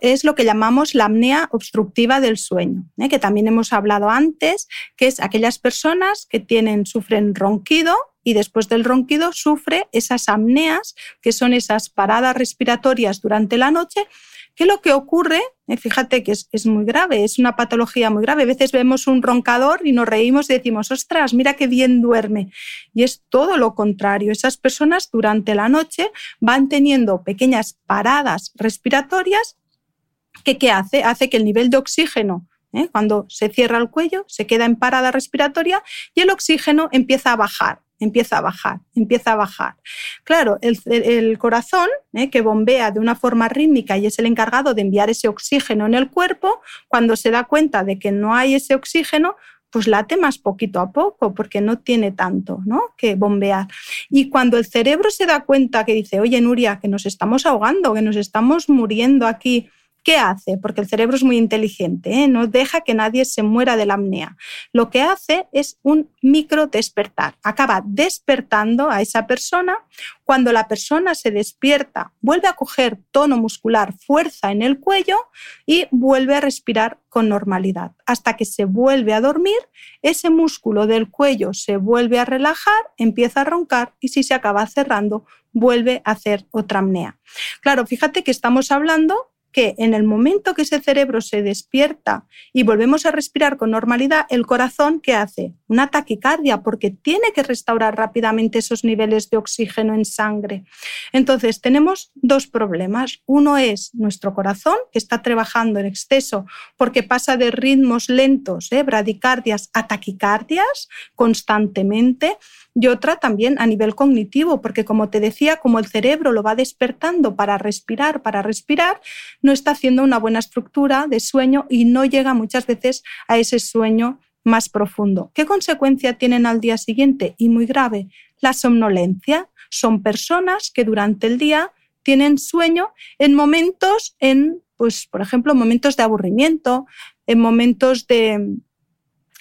es lo que llamamos la apnea obstructiva del sueño, ¿eh? que también hemos hablado antes, que es aquellas personas que tienen, sufren ronquido y después del ronquido sufre esas apneas, que son esas paradas respiratorias durante la noche, que lo que ocurre, eh, fíjate que es, muy grave, es una patología muy grave. A veces vemos un roncador y nos reímos y decimos, ostras, mira qué bien duerme. Y es todo lo contrario. Esas personas durante la noche van teniendo pequeñas paradas respiratorias que ¿qué hace? Hace que el nivel de oxígeno ¿eh? cuando se cierra el cuello, se queda en parada respiratoria y el oxígeno empieza a bajar empieza a bajar, empieza a bajar. Claro, el, corazón, ¿eh? que bombea de una forma rítmica y es el encargado de enviar ese oxígeno en el cuerpo, cuando se da cuenta de que no hay ese oxígeno, pues late más poquito a poco, porque no tiene tanto ¿no? que bombear. Y cuando el cerebro se da cuenta que dice, oye, Nuria, que nos estamos ahogando, que nos estamos muriendo aquí, ¿Qué hace? Porque el cerebro es muy inteligente, ¿eh? no deja que nadie se muera de la apnea. Lo que hace es un micro despertar. Acaba despertando a esa persona. Cuando la persona se despierta, vuelve a coger tono muscular, fuerza en el cuello y vuelve a respirar con normalidad. Hasta que se vuelve a dormir, ese músculo del cuello se vuelve a relajar, empieza a roncar y si se acaba cerrando, vuelve a hacer otra apnea. Claro, fíjate que estamos hablando en el momento que ese cerebro se despierta y volvemos a respirar con normalidad, el corazón, ¿qué hace? Una taquicardia, porque tiene que restaurar rápidamente esos niveles de oxígeno en sangre. Entonces, tenemos dos problemas. Uno es nuestro corazón, que está trabajando en exceso porque pasa de ritmos lentos, ¿eh? bradicardias, a taquicardias constantemente y otra también a nivel cognitivo, porque como te decía, como el cerebro lo va despertando para respirar, para respirar, no está haciendo una buena estructura de sueño y no llega muchas veces a ese sueño más profundo. ¿Qué consecuencia tienen al día siguiente? Y muy grave, la somnolencia. Son personas que durante el día tienen sueño en momentos, en, pues, por ejemplo, momentos de aburrimiento, en momentos de,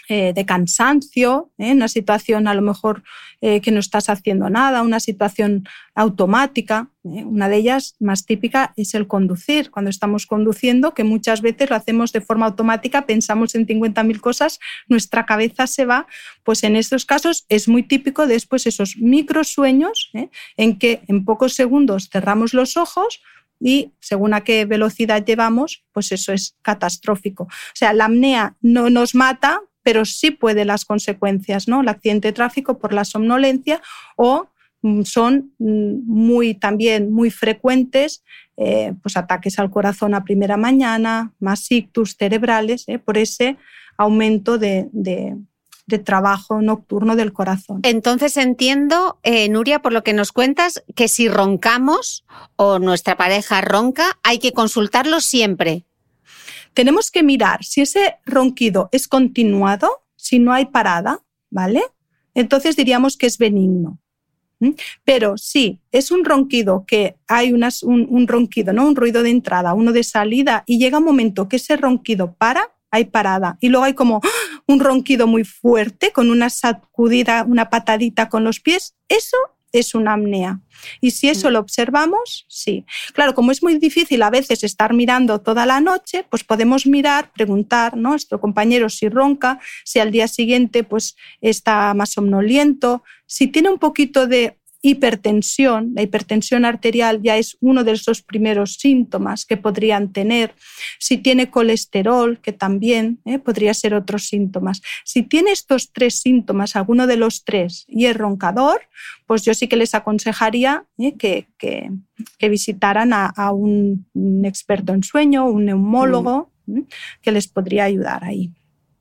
eh, de cansancio, ¿eh? una situación a lo mejor eh, que no estás haciendo nada, una situación automática. Una de ellas más típica es el conducir. Cuando estamos conduciendo, que muchas veces lo hacemos de forma automática, pensamos en 50.000 cosas, nuestra cabeza se va, pues en estos casos es muy típico después esos microsueños en que en pocos segundos cerramos los ojos, y según a qué velocidad llevamos, pues eso es catastrófico. O sea, la apnea no nos mata, pero sí puede las consecuencias, ¿no? El accidente de tráfico por la somnolencia o mm, son mm, muy también muy frecuentes eh, pues ataques al corazón a primera mañana, más ictus cerebrales, eh, por ese aumento de, trabajo nocturno del corazón. Entonces entiendo, eh, Nuria, por lo que nos cuentas, que si roncamos o nuestra pareja ronca, hay que consultarlo siempre tenemos que mirar si ese ronquido es continuado, si no hay parada, ¿vale? Entonces diríamos que es benigno. Pero si es un ronquido que hay un, un, ronquido, ¿no? un ruido de entrada, uno de salida, y llega un momento que ese ronquido para, hay parada. Y luego hay como ¡ah! un ronquido muy fuerte, con una sacudida, una patadita con los pies, eso es una apnea. Y si eso mm. lo observamos, sí. Claro, como es muy difícil a veces estar mirando toda la noche, pues podemos mirar, preguntar, ¿no? Nuestro compañero si ronca, si al día siguiente pues está más somnoliento, si tiene un poquito de hipertensión, la hipertensión arterial ya es uno de esos primeros síntomas que podrían tener. Si tiene colesterol, que también ¿eh? podría ser otros síntomas. Si tiene estos tres síntomas, alguno de los tres, y es roncador, pues yo sí que les aconsejaría ¿eh? que, que, visitaran a, un, experto en sueño, un neumólogo, mm. que les podría ayudar ahí.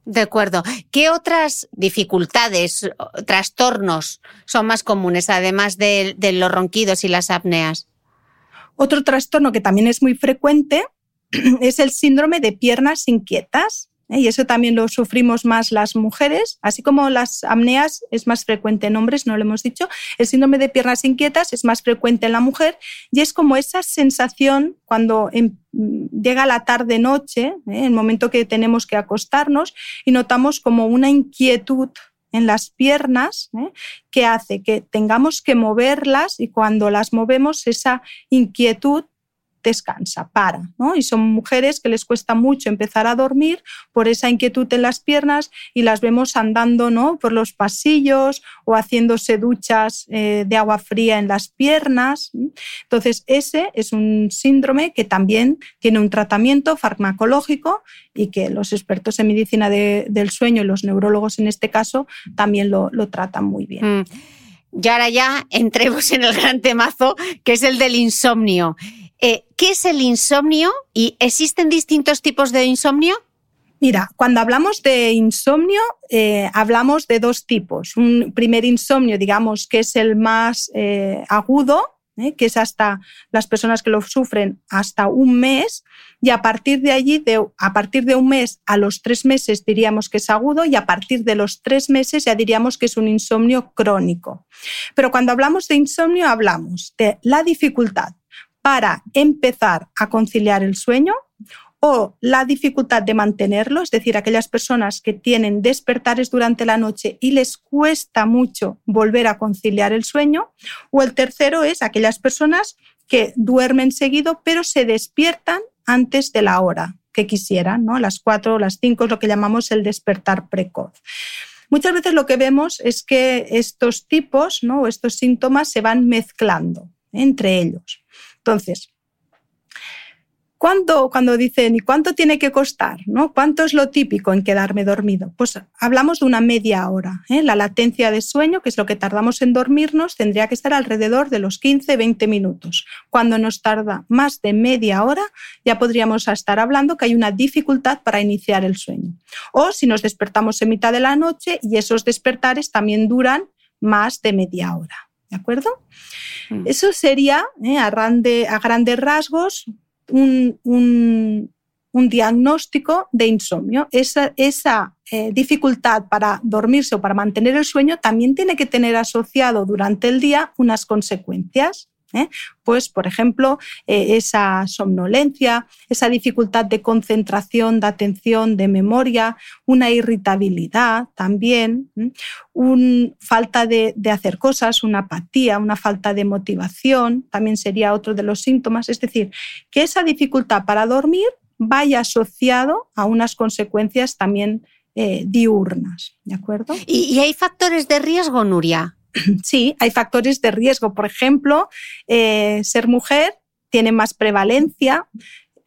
De acuerdo. ¿Qué otras dificultades, trastornos son más comunes, además de, los ronquidos y las apneas? Otro trastorno que también es muy frecuente (clears throat) es el síndrome de piernas inquietas. ¿Eh? y eso también lo sufrimos más las mujeres, así como las apneas es más frecuente en hombres, no lo hemos dicho, el síndrome de piernas inquietas es más frecuente en la mujer y es como esa sensación cuando em, llega la tarde-noche, ¿eh? el momento que tenemos que acostarnos y notamos como una inquietud en las piernas ¿eh? que hace que tengamos que moverlas y cuando las movemos esa inquietud descansa, para. ¿no? Y son mujeres que les cuesta mucho empezar a dormir por esa inquietud en las piernas y las vemos andando ¿no? por los pasillos o haciéndose duchas eh, de agua fría en las piernas. Entonces, ese es un síndrome que también tiene un tratamiento farmacológico y que los expertos en medicina del sueño y los neurólogos en este caso también lo, tratan muy bien. Mm. Y ahora ya entremos en el gran temazo, que es el del insomnio. Eh, ¿Qué es el insomnio y existen distintos tipos de insomnio? Mira, cuando hablamos de insomnio, eh, hablamos de dos tipos. Un primer insomnio, digamos, que es el más eh, agudo, que es hasta las personas que lo sufren hasta un mes, y a partir de allí, a partir de un mes a los tres meses diríamos que es agudo, y a partir de los tres meses ya diríamos que es un insomnio crónico. Pero cuando hablamos de insomnio, hablamos de la dificultad para empezar a conciliar el sueño, o la dificultad de mantenerlo, es decir, aquellas personas que tienen despertares durante la noche y les cuesta mucho volver a conciliar el sueño, o el tercero es aquellas personas que duermen seguido pero se despiertan antes de la hora que quisieran, ¿no? Las cuatro o las cinco es lo que llamamos el despertar precoz. Muchas veces lo que vemos es que estos tipos, ¿no? estos síntomas se van mezclando entre ellos. Entonces, ¿Cuánto, cuando dicen, ¿y cuánto tiene que costar? ¿no? ¿Cuánto es lo típico en quedarme dormido? Pues hablamos de una media hora. ¿eh? La latencia de sueño, que es lo que tardamos en dormirnos, tendría que estar alrededor de los 15-20 minutos. Cuando nos tarda más de media hora, ya podríamos estar hablando que hay una dificultad para iniciar el sueño. O si nos despertamos en mitad de la noche y esos despertares también duran más de media hora. ¿De acuerdo? Mm. Eso sería, ¿eh? a, a grandes rasgos, un, diagnóstico de insomnio. Esa, esa eh, dificultad para dormirse o para mantener el sueño también tiene que tener asociado durante el día unas consecuencias. ¿Eh? Pues, por ejemplo, eh, esa somnolencia, esa dificultad de concentración, de atención, de memoria, una irritabilidad también, una falta de, hacer cosas, una apatía, una falta de motivación, también sería otro de los síntomas. Es decir, que esa dificultad para dormir vaya asociado a unas consecuencias también eh, diurnas, ¿de acuerdo? ¿Y, ¿Y, hay factores de riesgo, Nuria? (clears throat) Sí, hay factores de riesgo. Por ejemplo, eh, ser mujer tiene más prevalencia,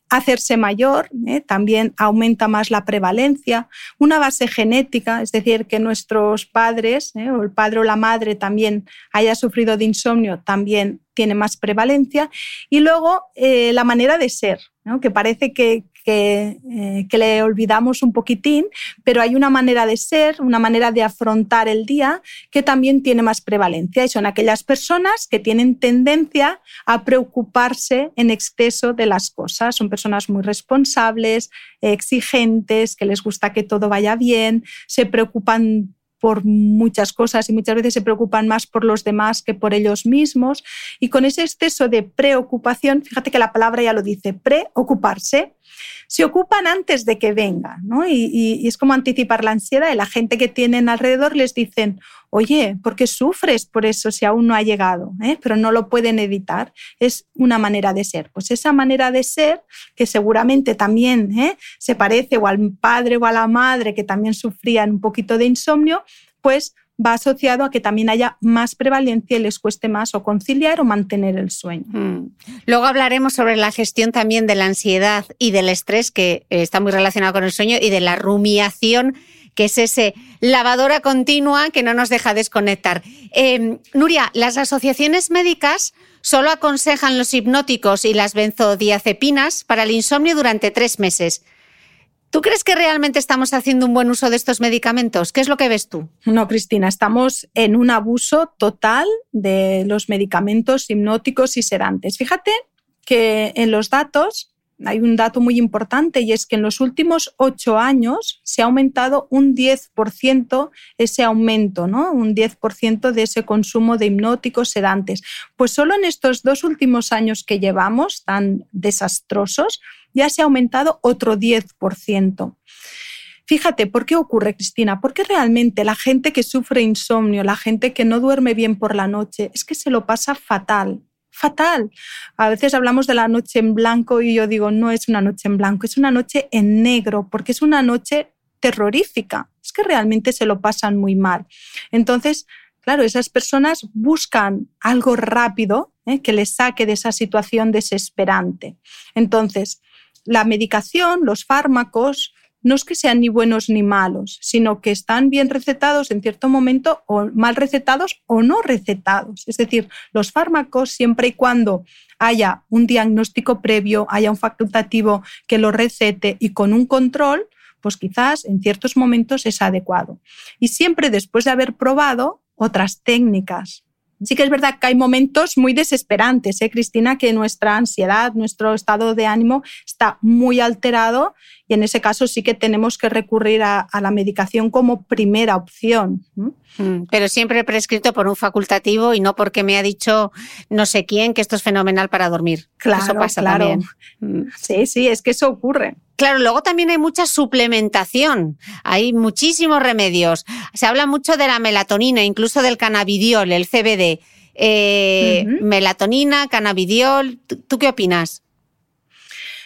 hacerse mayor ¿eh? también aumenta más la prevalencia, una base genética, es decir, que nuestros padres ¿eh? o el padre o la madre también haya sufrido de insomnio también tiene más prevalencia, y luego la manera de ser, que parece que, eh, que, le olvidamos un poquitín, pero hay una manera de ser, una manera de afrontar el día que también tiene más prevalencia y son aquellas personas que tienen tendencia a preocuparse en exceso de las cosas. Son personas muy responsables, exigentes, que les gusta que todo vaya bien, se preocupan por muchas cosas y muchas veces se preocupan más por los demás que por ellos mismos. Y con ese exceso de preocupación, fíjate que la palabra ya lo dice, preocuparse, se ocupan antes de que vengan, ¿no? Y, es como anticipar la ansiedad y la gente que tienen alrededor les dicen, oye, ¿por qué sufres por eso si aún no ha llegado? ¿eh? Pero no lo pueden evitar. Es una manera de ser. Pues esa manera de ser, que seguramente también ¿eh? se parece o al padre o a la madre que también sufrían un poquito de insomnio, pues va asociado a que también haya más prevalencia y les cueste más o conciliar o mantener el sueño. Mm. Luego hablaremos sobre la gestión también de la ansiedad y del estrés, que eh, está muy relacionado con el sueño, y de la rumiación, que es ese lavadora continua que no nos deja desconectar. Em, Nuria, las asociaciones médicas solo aconsejan los hipnóticos y las benzodiazepinas para el insomnio durante tres meses. ¿Tú crees que realmente estamos haciendo un buen uso de estos medicamentos? ¿Qué es lo que ves tú? No, Cristina, estamos en un abuso total de los medicamentos hipnóticos y sedantes. Fíjate que en los datos hay un dato muy importante y es que en los últimos ocho años se ha aumentado un 10% ese aumento, ¿no? Un 10% de ese consumo de hipnóticos sedantes. Pues solo en estos dos últimos años que llevamos tan desastrosos, ya se ha aumentado otro 10%. Fíjate, ¿por qué ocurre, Cristina? Porque realmente la gente que sufre insomnio, la gente que no duerme bien por la noche, es que se lo pasa fatal, fatal. A veces hablamos de la noche en blanco y yo digo, no es una noche en blanco, es una noche en negro, porque es una noche terrorífica. Es que realmente se lo pasan muy mal. Entonces, claro, esas personas buscan algo rápido ¿eh? que les saque de esa situación desesperante. Entonces, la medicación, los fármacos, no es que sean ni buenos ni malos, sino que están bien recetados en cierto momento o mal recetados o no recetados. Es decir, los fármacos, siempre y cuando haya un diagnóstico previo, haya un facultativo que lo recete y con un control, pues quizás en ciertos momentos es adecuado. Y siempre después de haber probado otras técnicas Sí que es verdad que hay momentos muy desesperantes, ¿eh, Cristina? Que nuestra ansiedad, nuestro estado de ánimo está muy alterado y en ese caso sí que tenemos que recurrir a, la medicación como primera opción. Mm, pero siempre prescrito por un facultativo y no porque me ha dicho no sé quién que esto es fenomenal para dormir. Claro, eso pasa También. Mm. Sí, sí, es que eso ocurre. Claro, luego también hay mucha suplementación, hay muchísimos remedios. Se habla mucho de la melatonina, incluso del cannabidiol, el CBD. Eh, melatonina, cannabidiol, ¿tú qué opinas?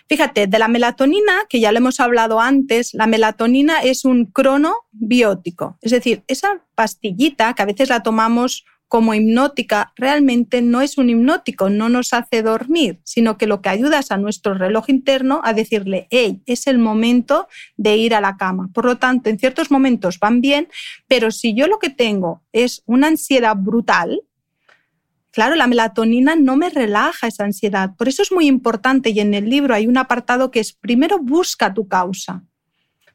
Fíjate, de la melatonina, que ya lo hemos hablado antes, la melatonina es un cronobiótico, es decir, esa pastillita que a veces la tomamos como hipnótica, realmente no es un hipnótico, no nos hace dormir, sino que lo que ayuda es a nuestro reloj interno a decirle, hey, es el momento de ir a la cama. Por lo tanto, en ciertos momentos van bien, pero si yo lo que tengo es una ansiedad brutal, Claro, la melatonina no me relaja esa ansiedad. Por eso es muy importante y en el libro hay un apartado que es primero busca tu causa.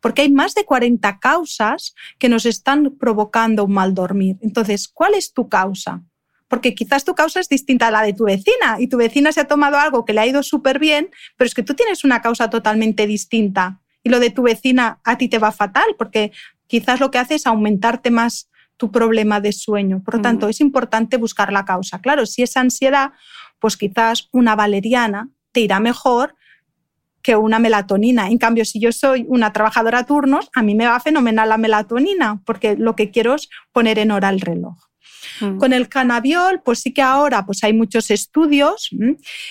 Porque hay más de 40 causas que nos están provocando un mal dormir. Entonces, ¿cuál es tu causa? Porque quizás tu causa es distinta a la de tu vecina y tu vecina se ha tomado algo que le ha ido súper bien, pero es que tú tienes una causa totalmente distinta y lo de tu vecina a ti te va fatal porque quizás lo que hace es aumentarte más tu problema de sueño. Por lo tanto, es importante buscar la causa. Claro, si es ansiedad, pues quizás una valeriana te irá mejor que una melatonina. En cambio, si yo soy una trabajadora a turnos, a mí me va fenomenal la melatonina, porque lo que quiero es poner en hora el reloj. Mm. Con el cannabiol, pues sí que ahora pues hay muchos estudios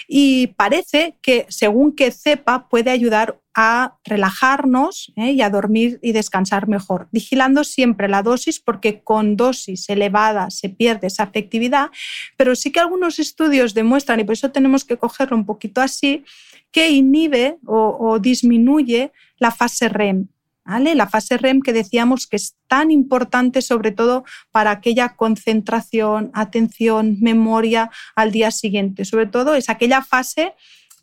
y parece que según qué cepa puede ayudar a relajarnos ¿eh? y a dormir y descansar mejor, vigilando siempre la dosis porque con dosis elevada se pierde esa afectividad, pero sí que algunos estudios demuestran, y por eso tenemos que cogerlo un poquito así, que inhibe o disminuye la fase REM. La fase REM que decíamos que es tan importante sobre todo para aquella concentración, atención, memoria al día siguiente. Sobre todo es aquella fase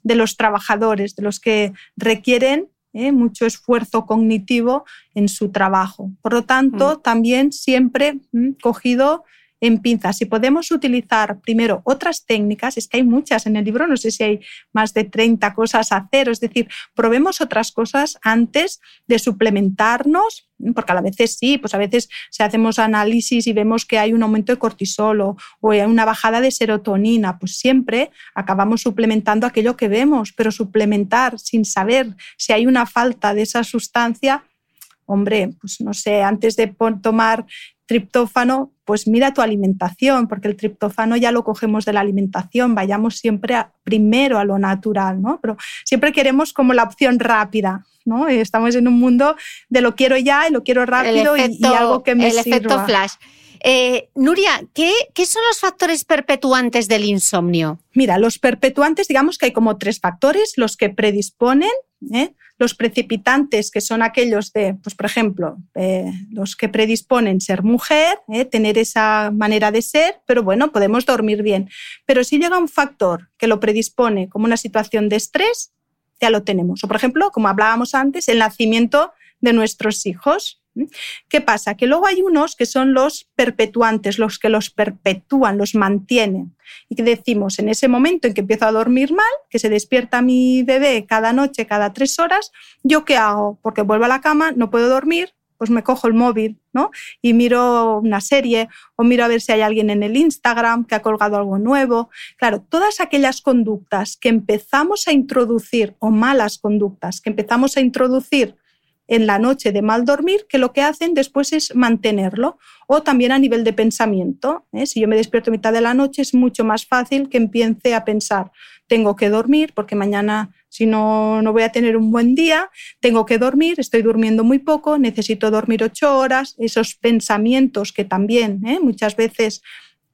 de los trabajadores, de los que requieren ¿eh? mucho esfuerzo cognitivo en su trabajo. Por lo tanto, mm. también siempre cogido en pinzas. Si podemos utilizar primero otras técnicas, es que hay muchas en el libro, no sé si hay más de 30 cosas a hacer, es decir, probemos otras cosas antes de suplementarnos, porque a veces sí, pues a veces si hacemos análisis y vemos que hay un aumento de cortisol o, hay una bajada de serotonina, pues siempre acabamos suplementando aquello que vemos, pero suplementar sin saber si hay una falta de esa sustancia, hombre, pues no sé, antes de tomar triptófano, pues mira tu alimentación, porque el triptófano ya lo cogemos de la alimentación, vayamos siempre primero a lo natural, ¿no? Pero siempre queremos como la opción rápida, ¿no? Estamos en un mundo de lo quiero ya y lo quiero rápido y, algo que me El efecto flash. Eh, Nuria, ¿qué, ¿qué, son los factores perpetuantes del insomnio? Mira, los perpetuantes, digamos que hay como tres factores, los que predisponen, ¿eh? Los precipitantes, que son aquellos de, pues por ejemplo, eh, los que predisponen ser mujer, eh, tener esa manera de ser, pero bueno, podemos dormir bien. Pero si llega un factor que lo predispone como una situación de estrés, ya lo tenemos. O por ejemplo, como hablábamos antes, el nacimiento de nuestros hijos. ¿Qué pasa? Que luego hay unos que son los perpetuantes, los que los perpetúan, los mantienen. Y que decimos, en ese momento en que empiezo a dormir mal, que se despierta mi bebé cada noche, cada tres horas, ¿yo qué hago? Porque vuelvo a la cama, no puedo dormir, pues me cojo el móvil, ¿no? Y miro una serie o miro a ver si hay alguien en el Instagram que ha colgado algo nuevo. Claro, todas aquellas conductas que empezamos a introducir, o malas conductas que empezamos a introducir en la noche de mal dormir, que lo que hacen después es mantenerlo. O también a nivel de pensamiento. ¿eh? Si yo me despierto a mitad de la noche, es mucho más fácil que empiece a pensar, tengo que dormir porque mañana si no, no voy a tener un buen día, tengo que dormir, estoy durmiendo muy poco, necesito dormir ocho horas. Esos pensamientos que también ¿eh? muchas veces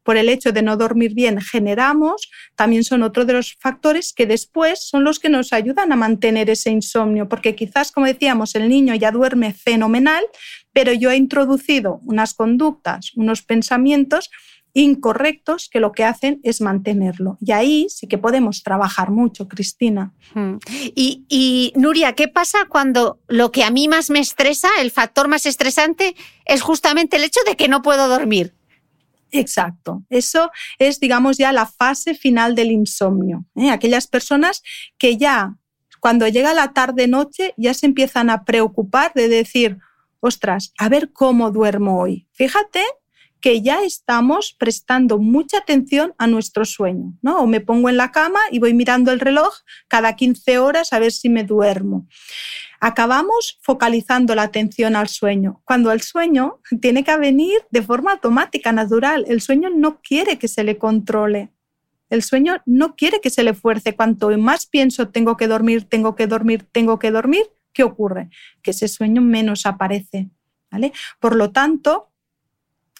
por el hecho de no dormir bien generamos, también son otro de los factores que después son los que nos ayudan a mantener ese insomnio, porque quizás, como decíamos, el niño ya duerme fenomenal, pero yo he introducido unas conductas, unos pensamientos incorrectos que lo que hacen es mantenerlo. Y ahí sí que podemos trabajar mucho, Cristina. Hmm. Y, y, Nuria, ¿qué pasa cuando lo que a mí más me estresa, el factor más estresante, es justamente el hecho de que no puedo dormir? Exacto. Eso es, digamos, ya la fase final del insomnio. ¿eh? Aquellas personas que ya, cuando llega la tarde-noche, ya se empiezan a preocupar de decir, ostras, a ver cómo duermo hoy. Fíjate que ya estamos prestando mucha atención a nuestro sueño, ¿no? O me pongo en la cama y voy mirando el reloj cada 15 horas a ver si me duermo. Acabamos focalizando la atención al sueño, cuando el sueño tiene que venir de forma automática, natural. El sueño no quiere que se le controle. El sueño no quiere que se le fuerce. Cuanto más pienso, tengo que dormir, tengo que dormir, tengo que dormir, ¿qué ocurre? Que ese sueño menos aparece. ¿vale? Por lo tanto,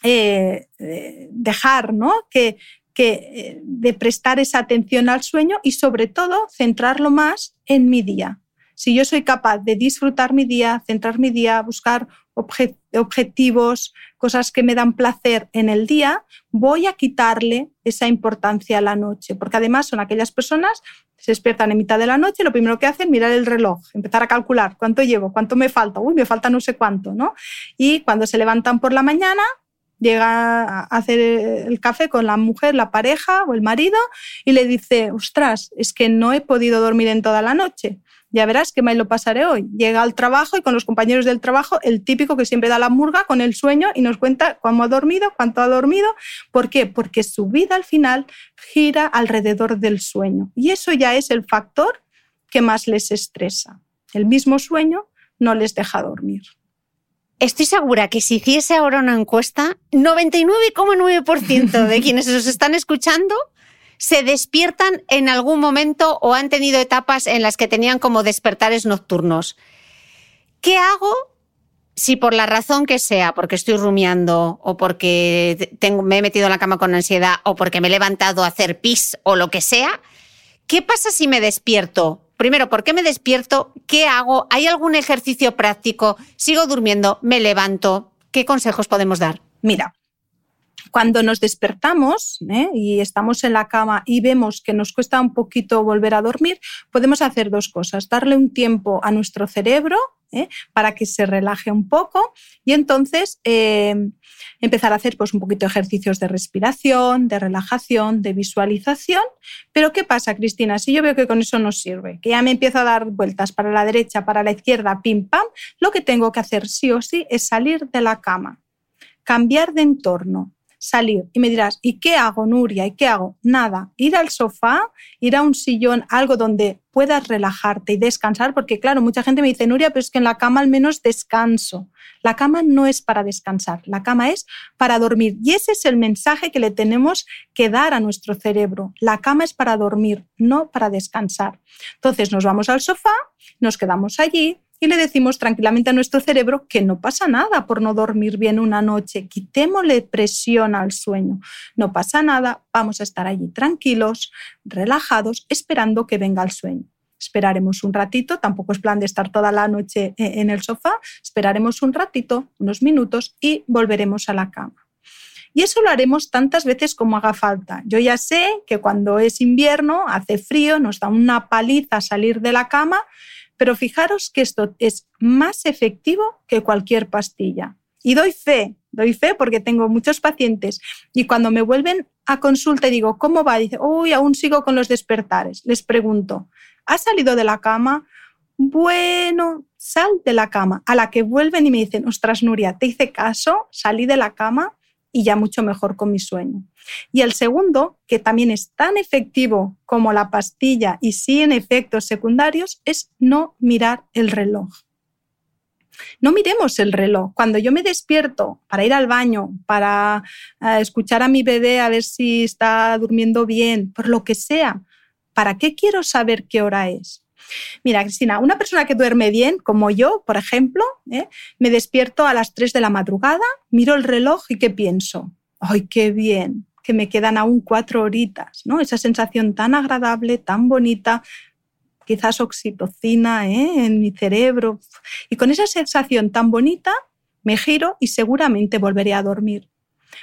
eh, eh, dejar ¿no? que, que, eh, de prestar esa atención al sueño y sobre todo centrarlo más en mi día. Si yo soy capaz de disfrutar mi día, centrar mi día, buscar objetivos, cosas que me dan placer en el día, voy a quitarle esa importancia a la noche, porque además son aquellas personas que se despiertan en mitad de la noche y lo primero que hacen mirar el reloj, empezar a calcular cuánto llevo, cuánto me falta, uy, me falta no sé cuánto, ¿no? Y cuando se levantan por la mañana, llega a hacer el café con la mujer, la pareja o el marido y le dice, ostras, es que no he podido dormir en toda la noche. Ya verás que me lo pasaré hoy. Llega al trabajo y con los compañeros del trabajo, el típico que siempre da la murga con el sueño y nos cuenta cómo ha dormido, cuánto ha dormido. ¿Por qué? Porque su vida al final gira alrededor del sueño. Y eso ya es el factor que más les estresa. El mismo sueño no les deja dormir. Estoy segura que si hiciese ahora una encuesta, 99,9% de quienes nos están escuchando se despiertan en algún momento o han tenido etapas en las que tenían como despertares nocturnos. ¿Qué hago si por la razón que sea, porque estoy rumiando o porque tengo, me he metido en la cama con ansiedad o porque me he levantado a hacer pis o lo que sea, ¿qué pasa si me despierto primero, ¿por qué me despierto? ¿Qué hago? ¿Hay algún ejercicio práctico? ¿Sigo durmiendo? ¿Me levanto? ¿Qué consejos podemos dar? Mira, cuando nos despertamos ¿eh? y estamos en la cama y vemos que nos cuesta un poquito volver a dormir, podemos hacer dos cosas. Darle un tiempo a nuestro cerebro ¿eh? para que se relaje un poco y entonces eh, empezar a hacer pues, un poquito ejercicios de respiración, de relajación, de visualización. Pero ¿qué pasa, Cristina? Si yo veo que con eso no sirve, que ya me empiezo a dar vueltas para la derecha, para la izquierda, pim, pam, lo que tengo que hacer sí o sí es salir de la cama, cambiar de entorno, salir y me dirás, ¿y qué hago, Nuria? ¿Y qué hago? Nada, ir al sofá, ir a un sillón, algo donde puedas relajarte y descansar, porque claro, mucha gente me dice, Nuria, pero es que en la cama al menos descanso. La cama no es para descansar, la cama es para dormir. Y ese es el mensaje que le tenemos que dar a nuestro cerebro. La cama es para dormir, no para descansar. Entonces nos vamos al sofá, nos quedamos allí, y le decimos tranquilamente a nuestro cerebro que no pasa nada por no dormir bien una noche, quitémosle presión al sueño, no pasa nada, vamos a estar allí tranquilos, relajados, esperando que venga el sueño. Esperaremos un ratito, tampoco es plan de estar toda la noche eh, en el sofá, esperaremos un ratito, unos minutos y volveremos a la cama. Y eso lo haremos tantas veces como haga falta. Yo ya sé que cuando es invierno, hace frío, nos da una paliza salir de la cama, pero fijaros que esto es más efectivo que cualquier pastilla. Y doy fe, doy fe porque tengo muchos pacientes y cuando me vuelven a consulta y digo, ¿cómo va? Dice, uy, aún sigo con los despertares. Les pregunto, ¿has salido de la cama? Bueno, sal de la cama. A la que vuelven y me dicen, ostras, Nuria, te hice caso, salí de la cama y ya mucho mejor con mi sueño. Y el segundo, que también es tan efectivo como la pastilla y sin efectos secundarios, es no mirar el reloj. No miremos el reloj. Cuando yo me despierto para ir al baño, para eh, escuchar a mi bebé a ver si está durmiendo bien, por lo que sea, ¿para qué quiero saber qué hora es? Mira, Cristina, una persona que duerme bien, como yo, por ejemplo, ¿eh? me despierto a las 3 de la madrugada, miro el reloj y ¿qué pienso? ¡Ay, qué bien! Que me quedan aún cuatro horitas, ¿no? Esa sensación tan agradable, tan bonita, quizás oxitocina ¿eh? en mi cerebro. Y con esa sensación tan bonita, me giro y seguramente volveré a dormir.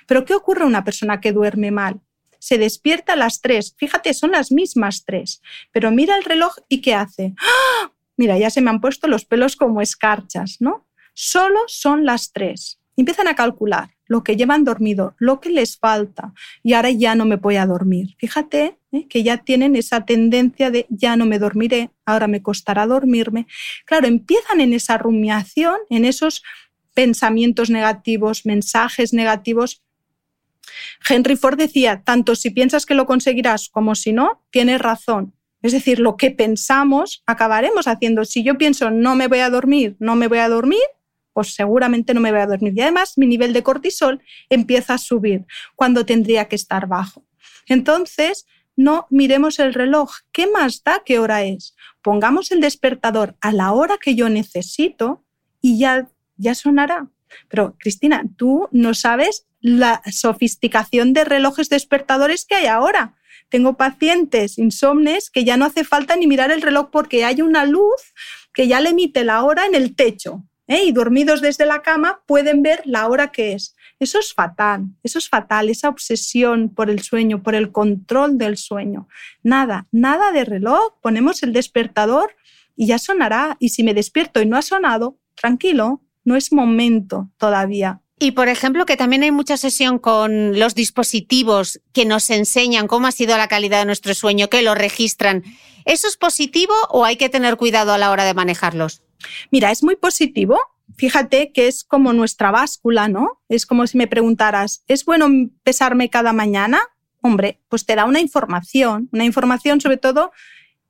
Pero ¿qué ocurre a una persona que duerme mal? Se despierta a las tres. Fíjate, son las mismas tres. Pero mira el reloj y ¿qué hace? ¡Ah! Mira, ya se me han puesto los pelos como escarchas, ¿no? Solo son las tres. empiezan a calcular lo que llevan dormido, lo que les falta y ahora ya no me voy a dormir. Fíjate ¿eh? que ya tienen esa tendencia de ya no me dormiré, ahora me costará dormirme. Claro, empiezan en esa rumiación, en esos pensamientos negativos, mensajes negativos. Henry Ford decía, tanto si piensas que lo conseguirás como si no, tienes razón. Es decir, lo que pensamos acabaremos haciendo. Si yo pienso no me voy a dormir, no me voy a dormir, pues seguramente no me voy a dormir. Y además mi nivel de cortisol empieza a subir cuando tendría que estar bajo. Entonces, no miremos el reloj. ¿Qué más da qué hora es? Pongamos el despertador a la hora que yo necesito y ya, ya sonará. Pero, Cristina, tú no sabes la sofisticación de relojes despertadores que hay ahora. Tengo pacientes insomnes que ya no hace falta ni mirar el reloj porque hay una luz que ya le emite la hora en el techo. ¿eh? y dormidos desde la cama pueden ver la hora que es. Eso es fatal, eso es fatal, esa obsesión por el sueño, por el control del sueño. Nada, nada de reloj, ponemos el despertador y ya sonará. Y si me despierto y no ha sonado, tranquilo, no es momento todavía. Y por ejemplo, que también hay mucha sesión con los dispositivos que nos enseñan cómo ha sido la calidad de nuestro sueño, que lo registran. ¿Eso es positivo o hay que tener cuidado a la hora de manejarlos? Mira, es muy positivo. Fíjate que es como nuestra báscula, ¿no? Es como si me preguntaras, ¿es bueno pesarme cada mañana? Hombre, pues te da una información, una información sobre todo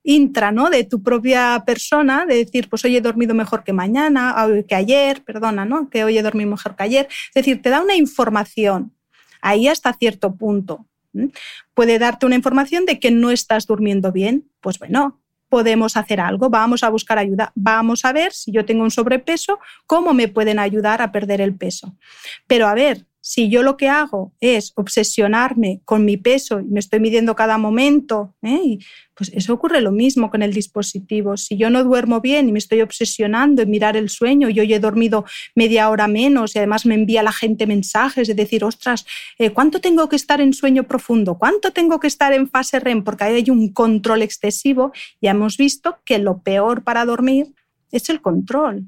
intra, ¿no? De tu propia persona, de decir, pues hoy he dormido mejor que mañana, que ayer, perdona, ¿no? Que hoy he dormido mejor que ayer. Es decir, te da una información ahí hasta cierto punto. Puede darte una información de que no estás durmiendo bien. Pues bueno, podemos hacer algo, vamos a buscar ayuda, vamos a ver si yo tengo un sobrepeso, cómo me pueden ayudar a perder el peso. Pero a ver, si yo lo que hago es obsesionarme con mi peso y me estoy midiendo cada momento, ¿eh? pues eso ocurre lo mismo con el dispositivo. Si yo no duermo bien y me estoy obsesionando en mirar el sueño y hoy he dormido media hora menos y además me envía la gente mensajes de decir, ostras, eh, ¿cuánto tengo que estar en sueño profundo? ¿Cuánto tengo que estar en fase REM? Porque ahí hay un control excesivo. Ya hemos visto que lo peor para dormir es el control.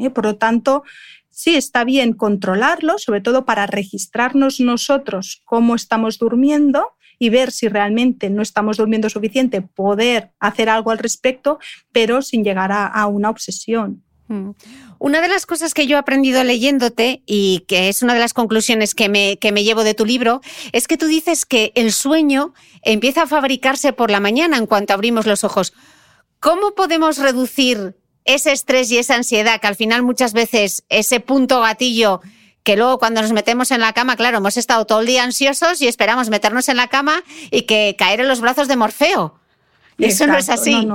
¿Eh? Por lo tanto, sí está bien controlarlo, sobre todo para registrarnos nosotros cómo estamos durmiendo y ver si realmente no estamos durmiendo suficiente, poder hacer algo al respecto, pero sin llegar a, una obsesión. Mm. Una de las cosas que yo he aprendido leyéndote y que es una de las conclusiones que me, que me llevo de tu libro es que tú dices que el sueño empieza a fabricarse por la mañana en cuanto abrimos los ojos. ¿Cómo podemos reducir ese estrés y esa ansiedad, que al final muchas veces ese punto gatillo que luego cuando nos metemos en la cama, claro, hemos estado todo el día ansiosos y esperamos meternos en la cama y que caer en los brazos de Morfeo. Y eso no es así.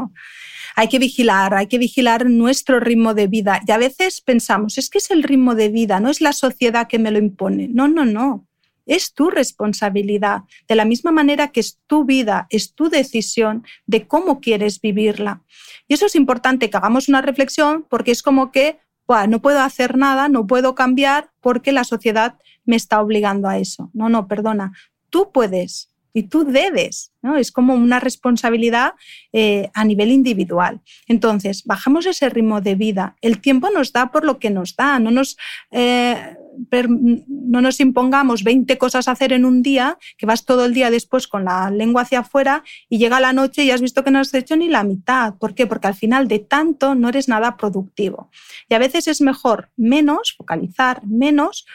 Hay que vigilar, hay que vigilar nuestro ritmo de vida. Y a veces pensamos, es que es el ritmo de vida, no es la sociedad que me lo impone. No, no, no. Es tu responsabilidad. De la misma manera que es tu vida, es tu decisión de cómo quieres vivirla. Y eso es importante que hagamos una reflexión porque es como que no puedo hacer nada, no puedo cambiar porque la sociedad me está obligando a eso. No, no, perdona, tú puedes y tú debes. ¿no? Es como una responsabilidad eh, a nivel individual. Entonces, bajamos ese ritmo de vida. El tiempo nos da por lo que nos da, no nos... Eh, no nos impongamos 20 cosas a hacer en un día, que vas todo el día después con la lengua hacia afuera y llega la noche y has visto que no has hecho ni la mitad. ¿Por qué? Porque al final de tanto no eres nada productivo. Y a veces es mejor menos, focalizar menos,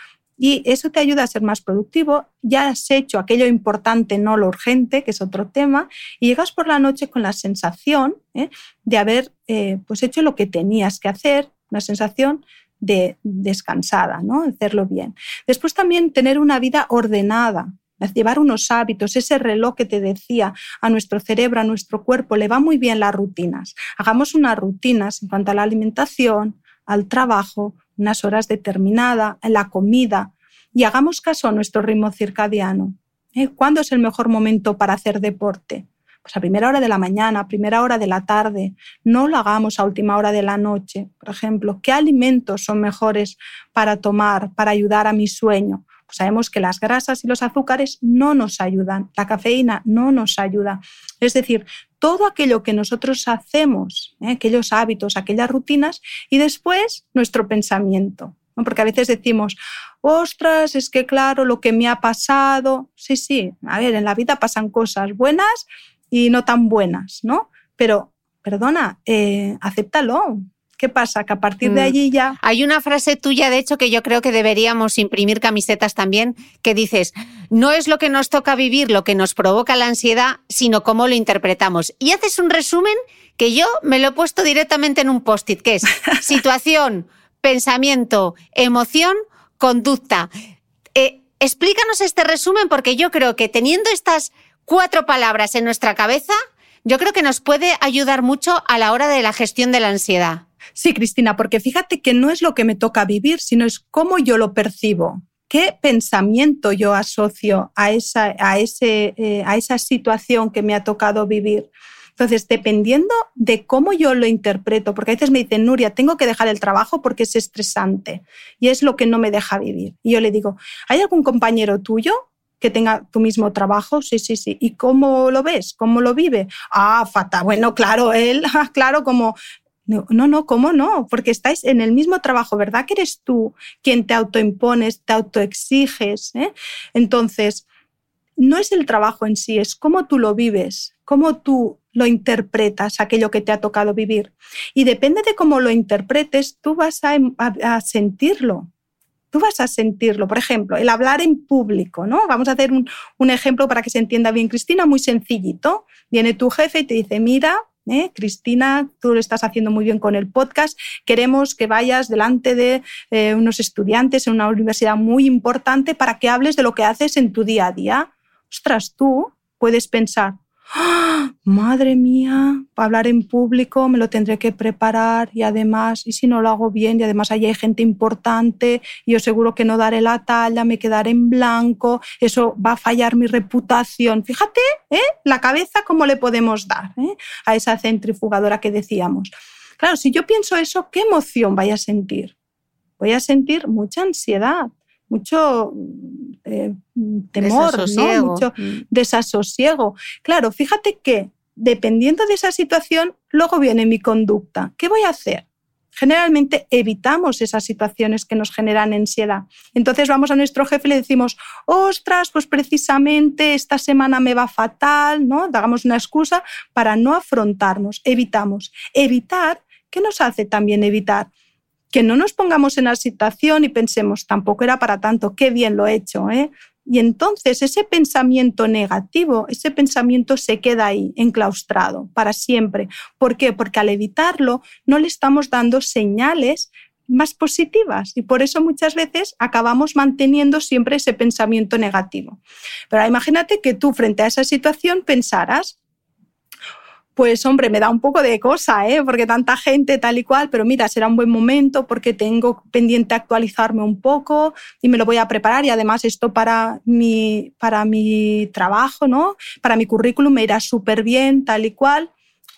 y eso te ayuda a ser más productivo. Ya has hecho aquello importante, no lo urgente, que es otro tema, y llegas por la noche con la sensación ¿eh? de haber eh, pues hecho lo que tenías que hacer, una sensación de descansada, ¿no? Hacerlo bien. Después también tener una vida ordenada, llevar unos hábitos, ese reloj que te decía a nuestro cerebro, a nuestro cuerpo, le va muy bien las rutinas. Hagamos unas rutinas en cuanto a la alimentación, al trabajo, unas horas determinadas, la comida, y hagamos caso a nuestro ritmo circadiano. ¿Eh? ¿Cuándo es el mejor momento para hacer deporte? Pues a primera hora de la mañana, a primera hora de la tarde. No lo hagamos a última hora de la noche. Por ejemplo, ¿qué alimentos son mejores para tomar, para ayudar a mi sueño? Sabemos que las grasas y los azúcares no nos ayudan, la cafeína no nos ayuda. Es decir, todo aquello que nosotros hacemos, ¿eh? aquellos hábitos, aquellas rutinas, y después nuestro pensamiento. Porque a veces decimos, ostras, es que claro, lo que me ha pasado. Sí, sí, a ver, en la vida pasan cosas buenas y no tan buenas, ¿no? Pero, perdona, eh, acéptalo. ¿Qué pasa? Que a partir de Mm. allí ya... Hay una frase tuya, de hecho, que yo creo que deberíamos imprimir camisetas también, que dices, no es lo que nos toca vivir lo que nos provoca la ansiedad, sino cómo lo interpretamos. Y haces un resumen que yo me lo he puesto directamente en un post-it, que es (laughs) situación, pensamiento, emoción, conducta. Eh, explícanos este resumen porque yo creo que teniendo estas cuatro palabras en nuestra cabeza, yo creo que nos puede ayudar mucho a la hora de la gestión de la ansiedad. Sí, Cristina, porque fíjate que no es lo que me toca vivir, sino es cómo yo lo percibo. ¿Qué pensamiento yo asocio a esa, a ese, eh, a esa situación que me ha tocado vivir? Entonces, dependiendo de cómo yo lo interpreto, porque a veces me dicen, Nuria, tengo que dejar el trabajo porque es estresante y es lo que no me deja vivir. Y yo le digo, ¿hay algún compañero tuyo que tenga tu mismo trabajo? Sí, sí, sí. ¿Y cómo lo ves? ¿Cómo lo vive? Ah, fatal. Bueno, claro, él, (laughs) ah, claro, como no, no, ¿cómo no? Porque estáis en el mismo trabajo, ¿verdad? Que eres tú quien te autoimpones, te autoexiges. ¿eh? Entonces, no es el trabajo en sí, es cómo tú lo vives, cómo tú lo interpretas, aquello que te ha tocado vivir. Y depende de cómo lo interpretes, tú vas a, a, a sentirlo. Tú vas a sentirlo. Por ejemplo, el hablar en público, ¿no? Vamos a hacer un, un ejemplo para que se entienda bien, Cristina, muy sencillito. Viene tu jefe y te dice, mira, ¿Eh? Cristina, tú lo estás haciendo muy bien con el podcast. Queremos que vayas delante de eh, unos estudiantes en una universidad muy importante para que hables de lo que haces en tu día a día. Ostras, tú puedes pensar, (gasps) Madre mía, para hablar en público me lo tendré que preparar y además, y si no lo hago bien y además allí hay gente importante yo seguro que no daré la talla, me quedaré en blanco, eso va a fallar mi reputación. Fíjate, ¿eh? la cabeza, cómo le podemos dar ¿eh? a esa centrifugadora que decíamos. Claro, si yo pienso eso, ¿qué emoción voy a sentir? Voy a sentir mucha ansiedad, mucho eh, temor, ¿no? mucho desasosiego. Claro, fíjate que dependiendo de esa situación, luego viene mi conducta. ¿Qué voy a hacer? Generalmente evitamos esas situaciones que nos generan ansiedad. Entonces vamos a nuestro jefe y le decimos, ostras, pues precisamente esta semana me va fatal, ¿no? Damos una excusa para no afrontarnos. Evitamos. Evitar, ¿qué nos hace también evitar? Que no nos pongamos en la situación y pensemos, tampoco era para tanto, qué bien lo he hecho. ¿eh? Y entonces ese pensamiento negativo, ese pensamiento se queda ahí, enclaustrado, para siempre. ¿Por qué? Porque al evitarlo no le estamos dando señales más positivas y por eso muchas veces acabamos manteniendo siempre ese pensamiento negativo. Pero imagínate que tú frente a esa situación pensaras, pues hombre, me da un poco de cosa, ¿eh? porque tanta gente tal y cual, pero mira, será un buen momento porque tengo pendiente actualizarme un poco y me lo voy a preparar y además esto para mi, para mi trabajo, ¿no? para mi currículum me irá súper bien, tal y cual.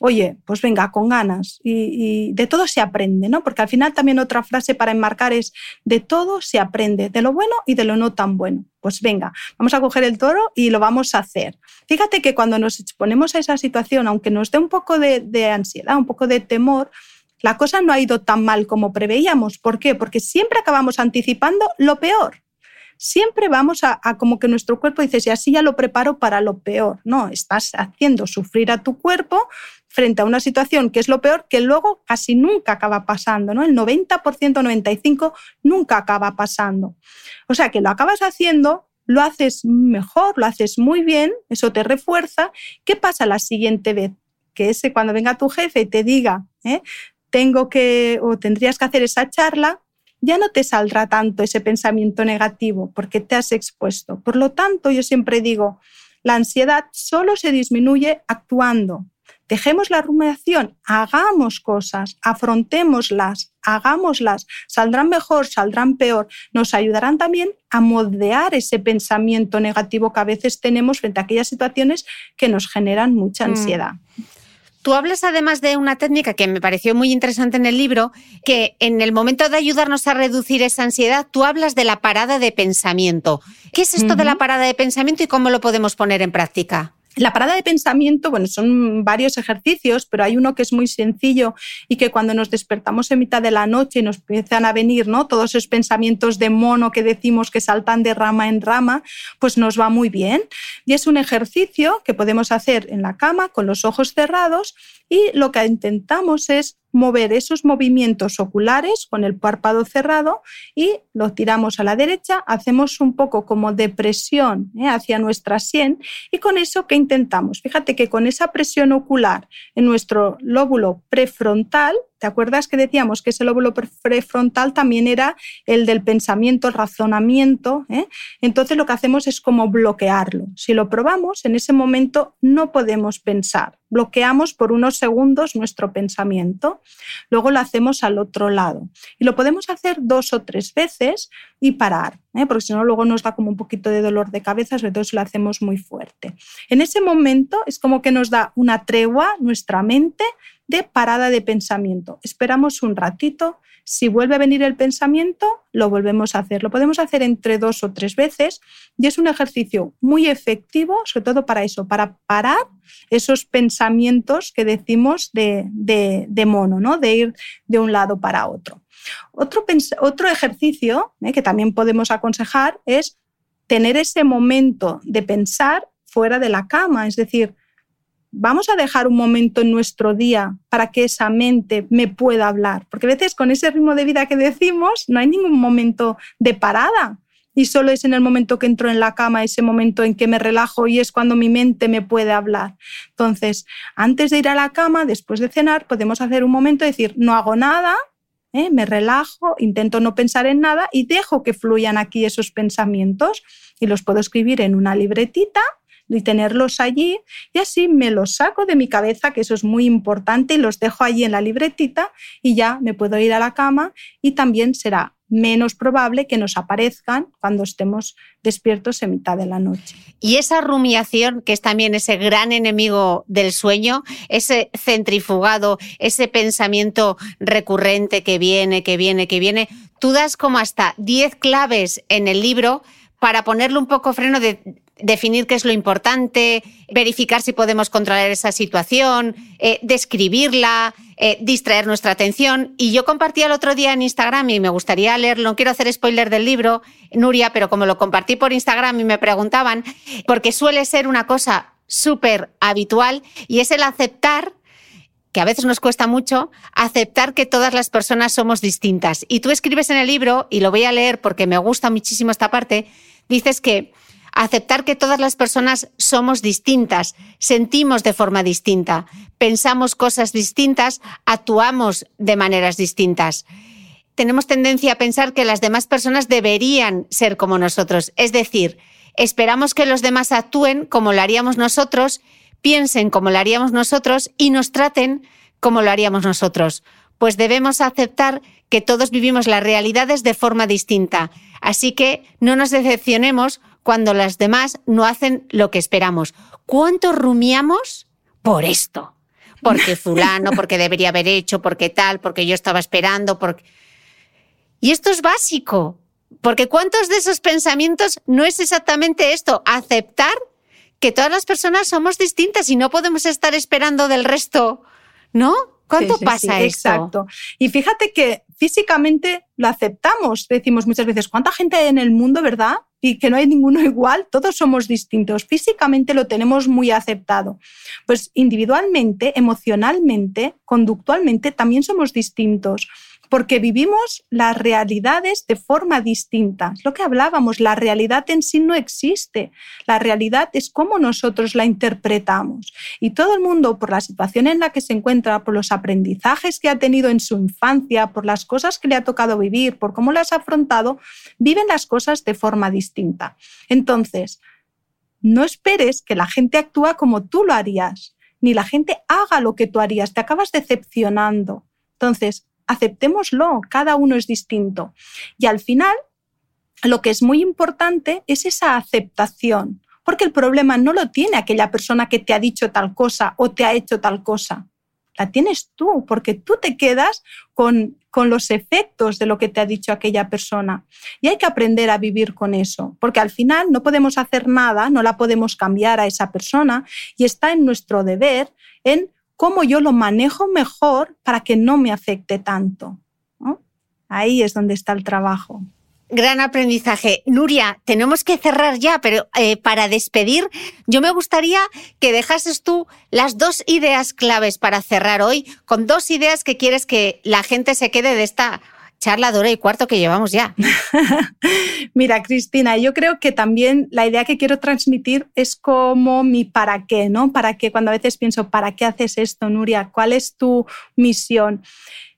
Oye, pues venga, con ganas. Y, de todo se aprende, ¿no? Porque al final también otra frase para enmarcar es, de todo se aprende, de lo bueno y de lo no tan bueno. Pues venga, vamos a coger el toro y lo vamos a hacer. Fíjate que cuando nos exponemos a esa situación, aunque nos dé un poco de, de ansiedad, un poco de temor, la cosa no ha ido tan mal como preveíamos. ¿Por qué? Porque siempre acabamos anticipando lo peor siempre vamos a, a, como que nuestro cuerpo dice, si así ya lo preparo para lo peor. No, estás haciendo sufrir a tu cuerpo frente a una situación que es lo peor, que luego casi nunca acaba pasando, ¿no? El 90%, 95% nunca acaba pasando. O sea que lo acabas haciendo, lo haces mejor, lo haces muy bien, eso te refuerza. ¿Qué pasa la siguiente vez? Que ese cuando venga tu jefe y te diga, ¿eh? tengo que o tendrías que hacer esa charla, ya no te saldrá tanto ese pensamiento negativo porque te has expuesto. Por lo tanto, yo siempre digo, la ansiedad solo se disminuye actuando. Dejemos la rumiación, hagamos cosas, afrontémoslas, hagámoslas, saldrán mejor, saldrán peor, nos ayudarán también a moldear ese pensamiento negativo que a veces tenemos frente a aquellas situaciones que nos generan mucha ansiedad. Mm. Tú hablas además de una técnica que me pareció muy interesante en el libro, que en el momento de ayudarnos a reducir esa ansiedad, tú hablas de la parada de pensamiento. ¿Qué es esto uh -huh. de la parada de pensamiento y cómo lo podemos poner en práctica? La parada de pensamiento, bueno, son varios ejercicios, pero hay uno que es muy sencillo y que cuando nos despertamos en mitad de la noche y nos empiezan a venir ¿no? todos esos pensamientos de mono que decimos que saltan de rama en rama, pues nos va muy bien. Y es un ejercicio que podemos hacer en la cama con los ojos cerrados y lo que intentamos es mover esos movimientos oculares con el párpado cerrado y lo tiramos a la derecha, hacemos un poco como de presión ¿eh? hacia nuestra sien y con eso que intentamos, fíjate que con esa presión ocular en nuestro lóbulo prefrontal ¿Te acuerdas que decíamos que ese lóbulo prefrontal también era el del pensamiento, el razonamiento? ¿eh? Entonces lo que hacemos es como bloquearlo. Si lo probamos, en ese momento no podemos pensar. Bloqueamos por unos segundos nuestro pensamiento. Luego lo hacemos al otro lado. Y lo podemos hacer dos o tres veces y parar, ¿eh? porque si no luego nos da como un poquito de dolor de cabeza, sobre todo si lo hacemos muy fuerte. En ese momento es como que nos da una tregua nuestra mente de parada de pensamiento. Esperamos un ratito. Si vuelve a venir el pensamiento, lo volvemos a hacer. Lo podemos hacer entre dos o tres veces y es un ejercicio muy efectivo, sobre todo para eso, para parar esos pensamientos que decimos de, mono, ¿no? de ir de un lado para otro. Otro, otro ejercicio ¿eh? que también podemos aconsejar es tener ese momento de pensar fuera de la cama, es decir, vamos a dejar un momento en nuestro día para que esa mente me pueda hablar. Porque a veces con ese ritmo de vida que decimos no hay ningún momento de parada. Y solo es en el momento que entro en la cama, ese momento en que me relajo y es cuando mi mente me puede hablar. Entonces, antes de ir a la cama, después de cenar, podemos hacer un momento de decir, no hago nada, ¿eh? me relajo, intento no pensar en nada y dejo que fluyan aquí esos pensamientos y los puedo escribir en una libretita y tenerlos allí y así me los saco de mi cabeza, que eso es muy importante, y los dejo allí en la libretita y ya me puedo ir a la cama y también será menos probable que nos aparezcan cuando estemos despiertos en mitad de la noche. Y esa rumiación, que es también ese gran enemigo del sueño, ese centrifugado, ese pensamiento recurrente que viene, que viene, que viene, tú das como hasta 10 claves en el libro para ponerle un poco freno de definir qué es lo importante, verificar si podemos controlar esa situación, eh, describirla, eh, distraer nuestra atención. Y yo compartí el otro día en Instagram y me gustaría leerlo, no quiero hacer spoiler del libro, Nuria, pero como lo compartí por Instagram y me preguntaban, porque suele ser una cosa súper habitual y es el aceptar que a veces nos cuesta mucho, aceptar que todas las personas somos distintas. Y tú escribes en el libro, y lo voy a leer porque me gusta muchísimo esta parte, dices que aceptar que todas las personas somos distintas, sentimos de forma distinta, pensamos cosas distintas, actuamos de maneras distintas. Tenemos tendencia a pensar que las demás personas deberían ser como nosotros, es decir, esperamos que los demás actúen como lo haríamos nosotros, piensen como lo haríamos nosotros y nos traten como lo haríamos nosotros. Pues debemos aceptar que todos vivimos las realidades de forma distinta. Así que no nos decepcionemos cuando las demás no hacen lo que esperamos. ¿Cuánto rumiamos por esto? Porque fulano, (laughs) porque debería haber hecho, porque tal, porque yo estaba esperando, porque... Y esto es básico, porque ¿cuántos de esos pensamientos no es exactamente esto? Aceptar que todas las personas somos distintas y no podemos estar esperando del resto, ¿no? ¿Cuánto pasa esto? Exacto. Y fíjate que físicamente lo aceptamos. Decimos muchas veces, ¿cuánta gente hay en el mundo, verdad? Y que no hay ninguno igual, todos somos distintos. Físicamente lo tenemos muy aceptado. Pues individualmente, emocionalmente, conductualmente, también somos distintos porque vivimos las realidades de forma distinta. lo que hablábamos, la realidad en sí no existe. La realidad es cómo nosotros la interpretamos. Y todo el mundo, por la situación en la que se encuentra, por los aprendizajes que ha tenido en su infancia, por las cosas que le ha tocado vivir, por cómo las ha afrontado, viven las cosas de forma distinta. Entonces, no esperes que la gente actúe como tú lo harías, ni la gente haga lo que tú harías, te acabas decepcionando. Entonces, aceptémoslo, cada uno es distinto. Y al final, lo que es muy importante es esa aceptación, porque el problema no lo tiene aquella persona que te ha dicho tal cosa o te ha hecho tal cosa. la tienes tú, porque tú te quedas con, con los efectos de lo que te ha dicho aquella persona. Y hay que aprender a vivir con eso, porque al final no podemos hacer nada, no la podemos cambiar a esa persona y está en nuestro deber en cómo yo lo manejo mejor para que no me afecte tanto. Ahí es donde está el trabajo. Gran aprendizaje. Nuria, tenemos que cerrar ya, pero eh, para despedir, yo me gustaría que dejases tú las dos ideas claves para cerrar hoy, con dos ideas que quieres que la gente se quede de esta charla de hora y cuarto que llevamos ya. (laughs) Mira, Cristina, yo creo que también la idea que quiero transmitir es como mi para qué, ¿no? Para qué, cuando a veces pienso, ¿para qué haces esto, Nuria? ¿Cuál es tu misión?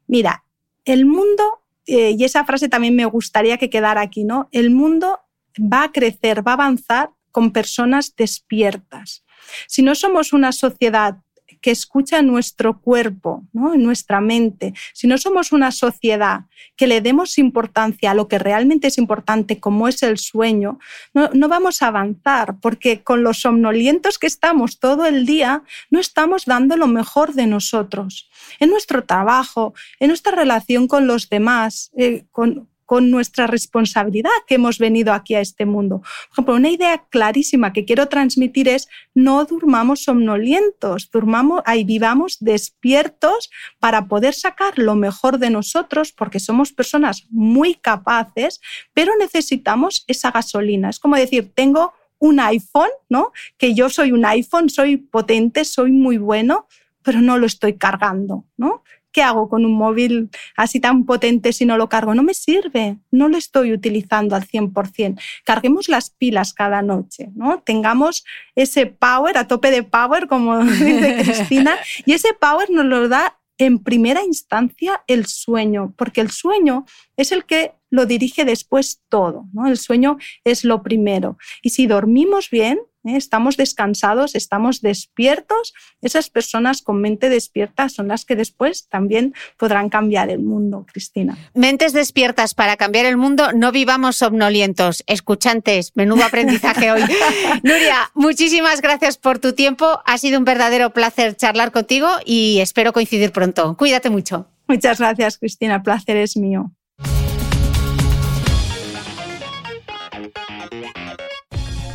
Mira, el mundo eh, y esa frase también me gustaría que quedara aquí, ¿no? El mundo va a crecer, va a avanzar con personas despiertas. Si no somos una sociedad que escucha nuestro cuerpo, ¿no? nuestra mente, si no somos una sociedad que le demos importancia a lo que realmente es importante, como es el sueño, no, vamos a avanzar, porque con los somnolientos que estamos todo el día, no estamos dando lo mejor de nosotros. En nuestro trabajo, en nuestra relación con los demás, eh, con, con nuestra responsabilidad que hemos venido aquí a este mundo. Por ejemplo, una idea clarísima que quiero transmitir es no durmamos somnolientos, durmamos, ahí vivamos despiertos para poder sacar lo mejor de nosotros porque somos personas muy capaces, pero necesitamos esa gasolina. Es como decir, tengo un iPhone, ¿no? Que yo soy un iPhone, soy potente, soy muy bueno, pero no lo estoy cargando, ¿no? ¿Qué hago con un móvil así tan potente si no lo cargo? No me sirve, no lo estoy utilizando al 100%. Carguemos las pilas cada noche, ¿no? Tengamos ese power, a tope de power, como (laughs) dice Cristina, y ese power nos lo da en primera instancia el sueño, porque el sueño es el que lo dirige después todo, ¿no? El sueño es lo primero. Y si dormimos bien, ¿eh? estamos descansados, estamos despiertos, esas personas con mente despierta son las que después también podrán cambiar el mundo, Cristina. Mentes despiertas para cambiar el mundo, no vivamos somnolientos, escuchantes, menudo aprendizaje hoy. (laughs) Nuria, muchísimas gracias por tu tiempo, ha sido un verdadero placer charlar contigo y espero coincidir pronto. Cuídate mucho. Muchas gracias, Cristina, el placer es mío.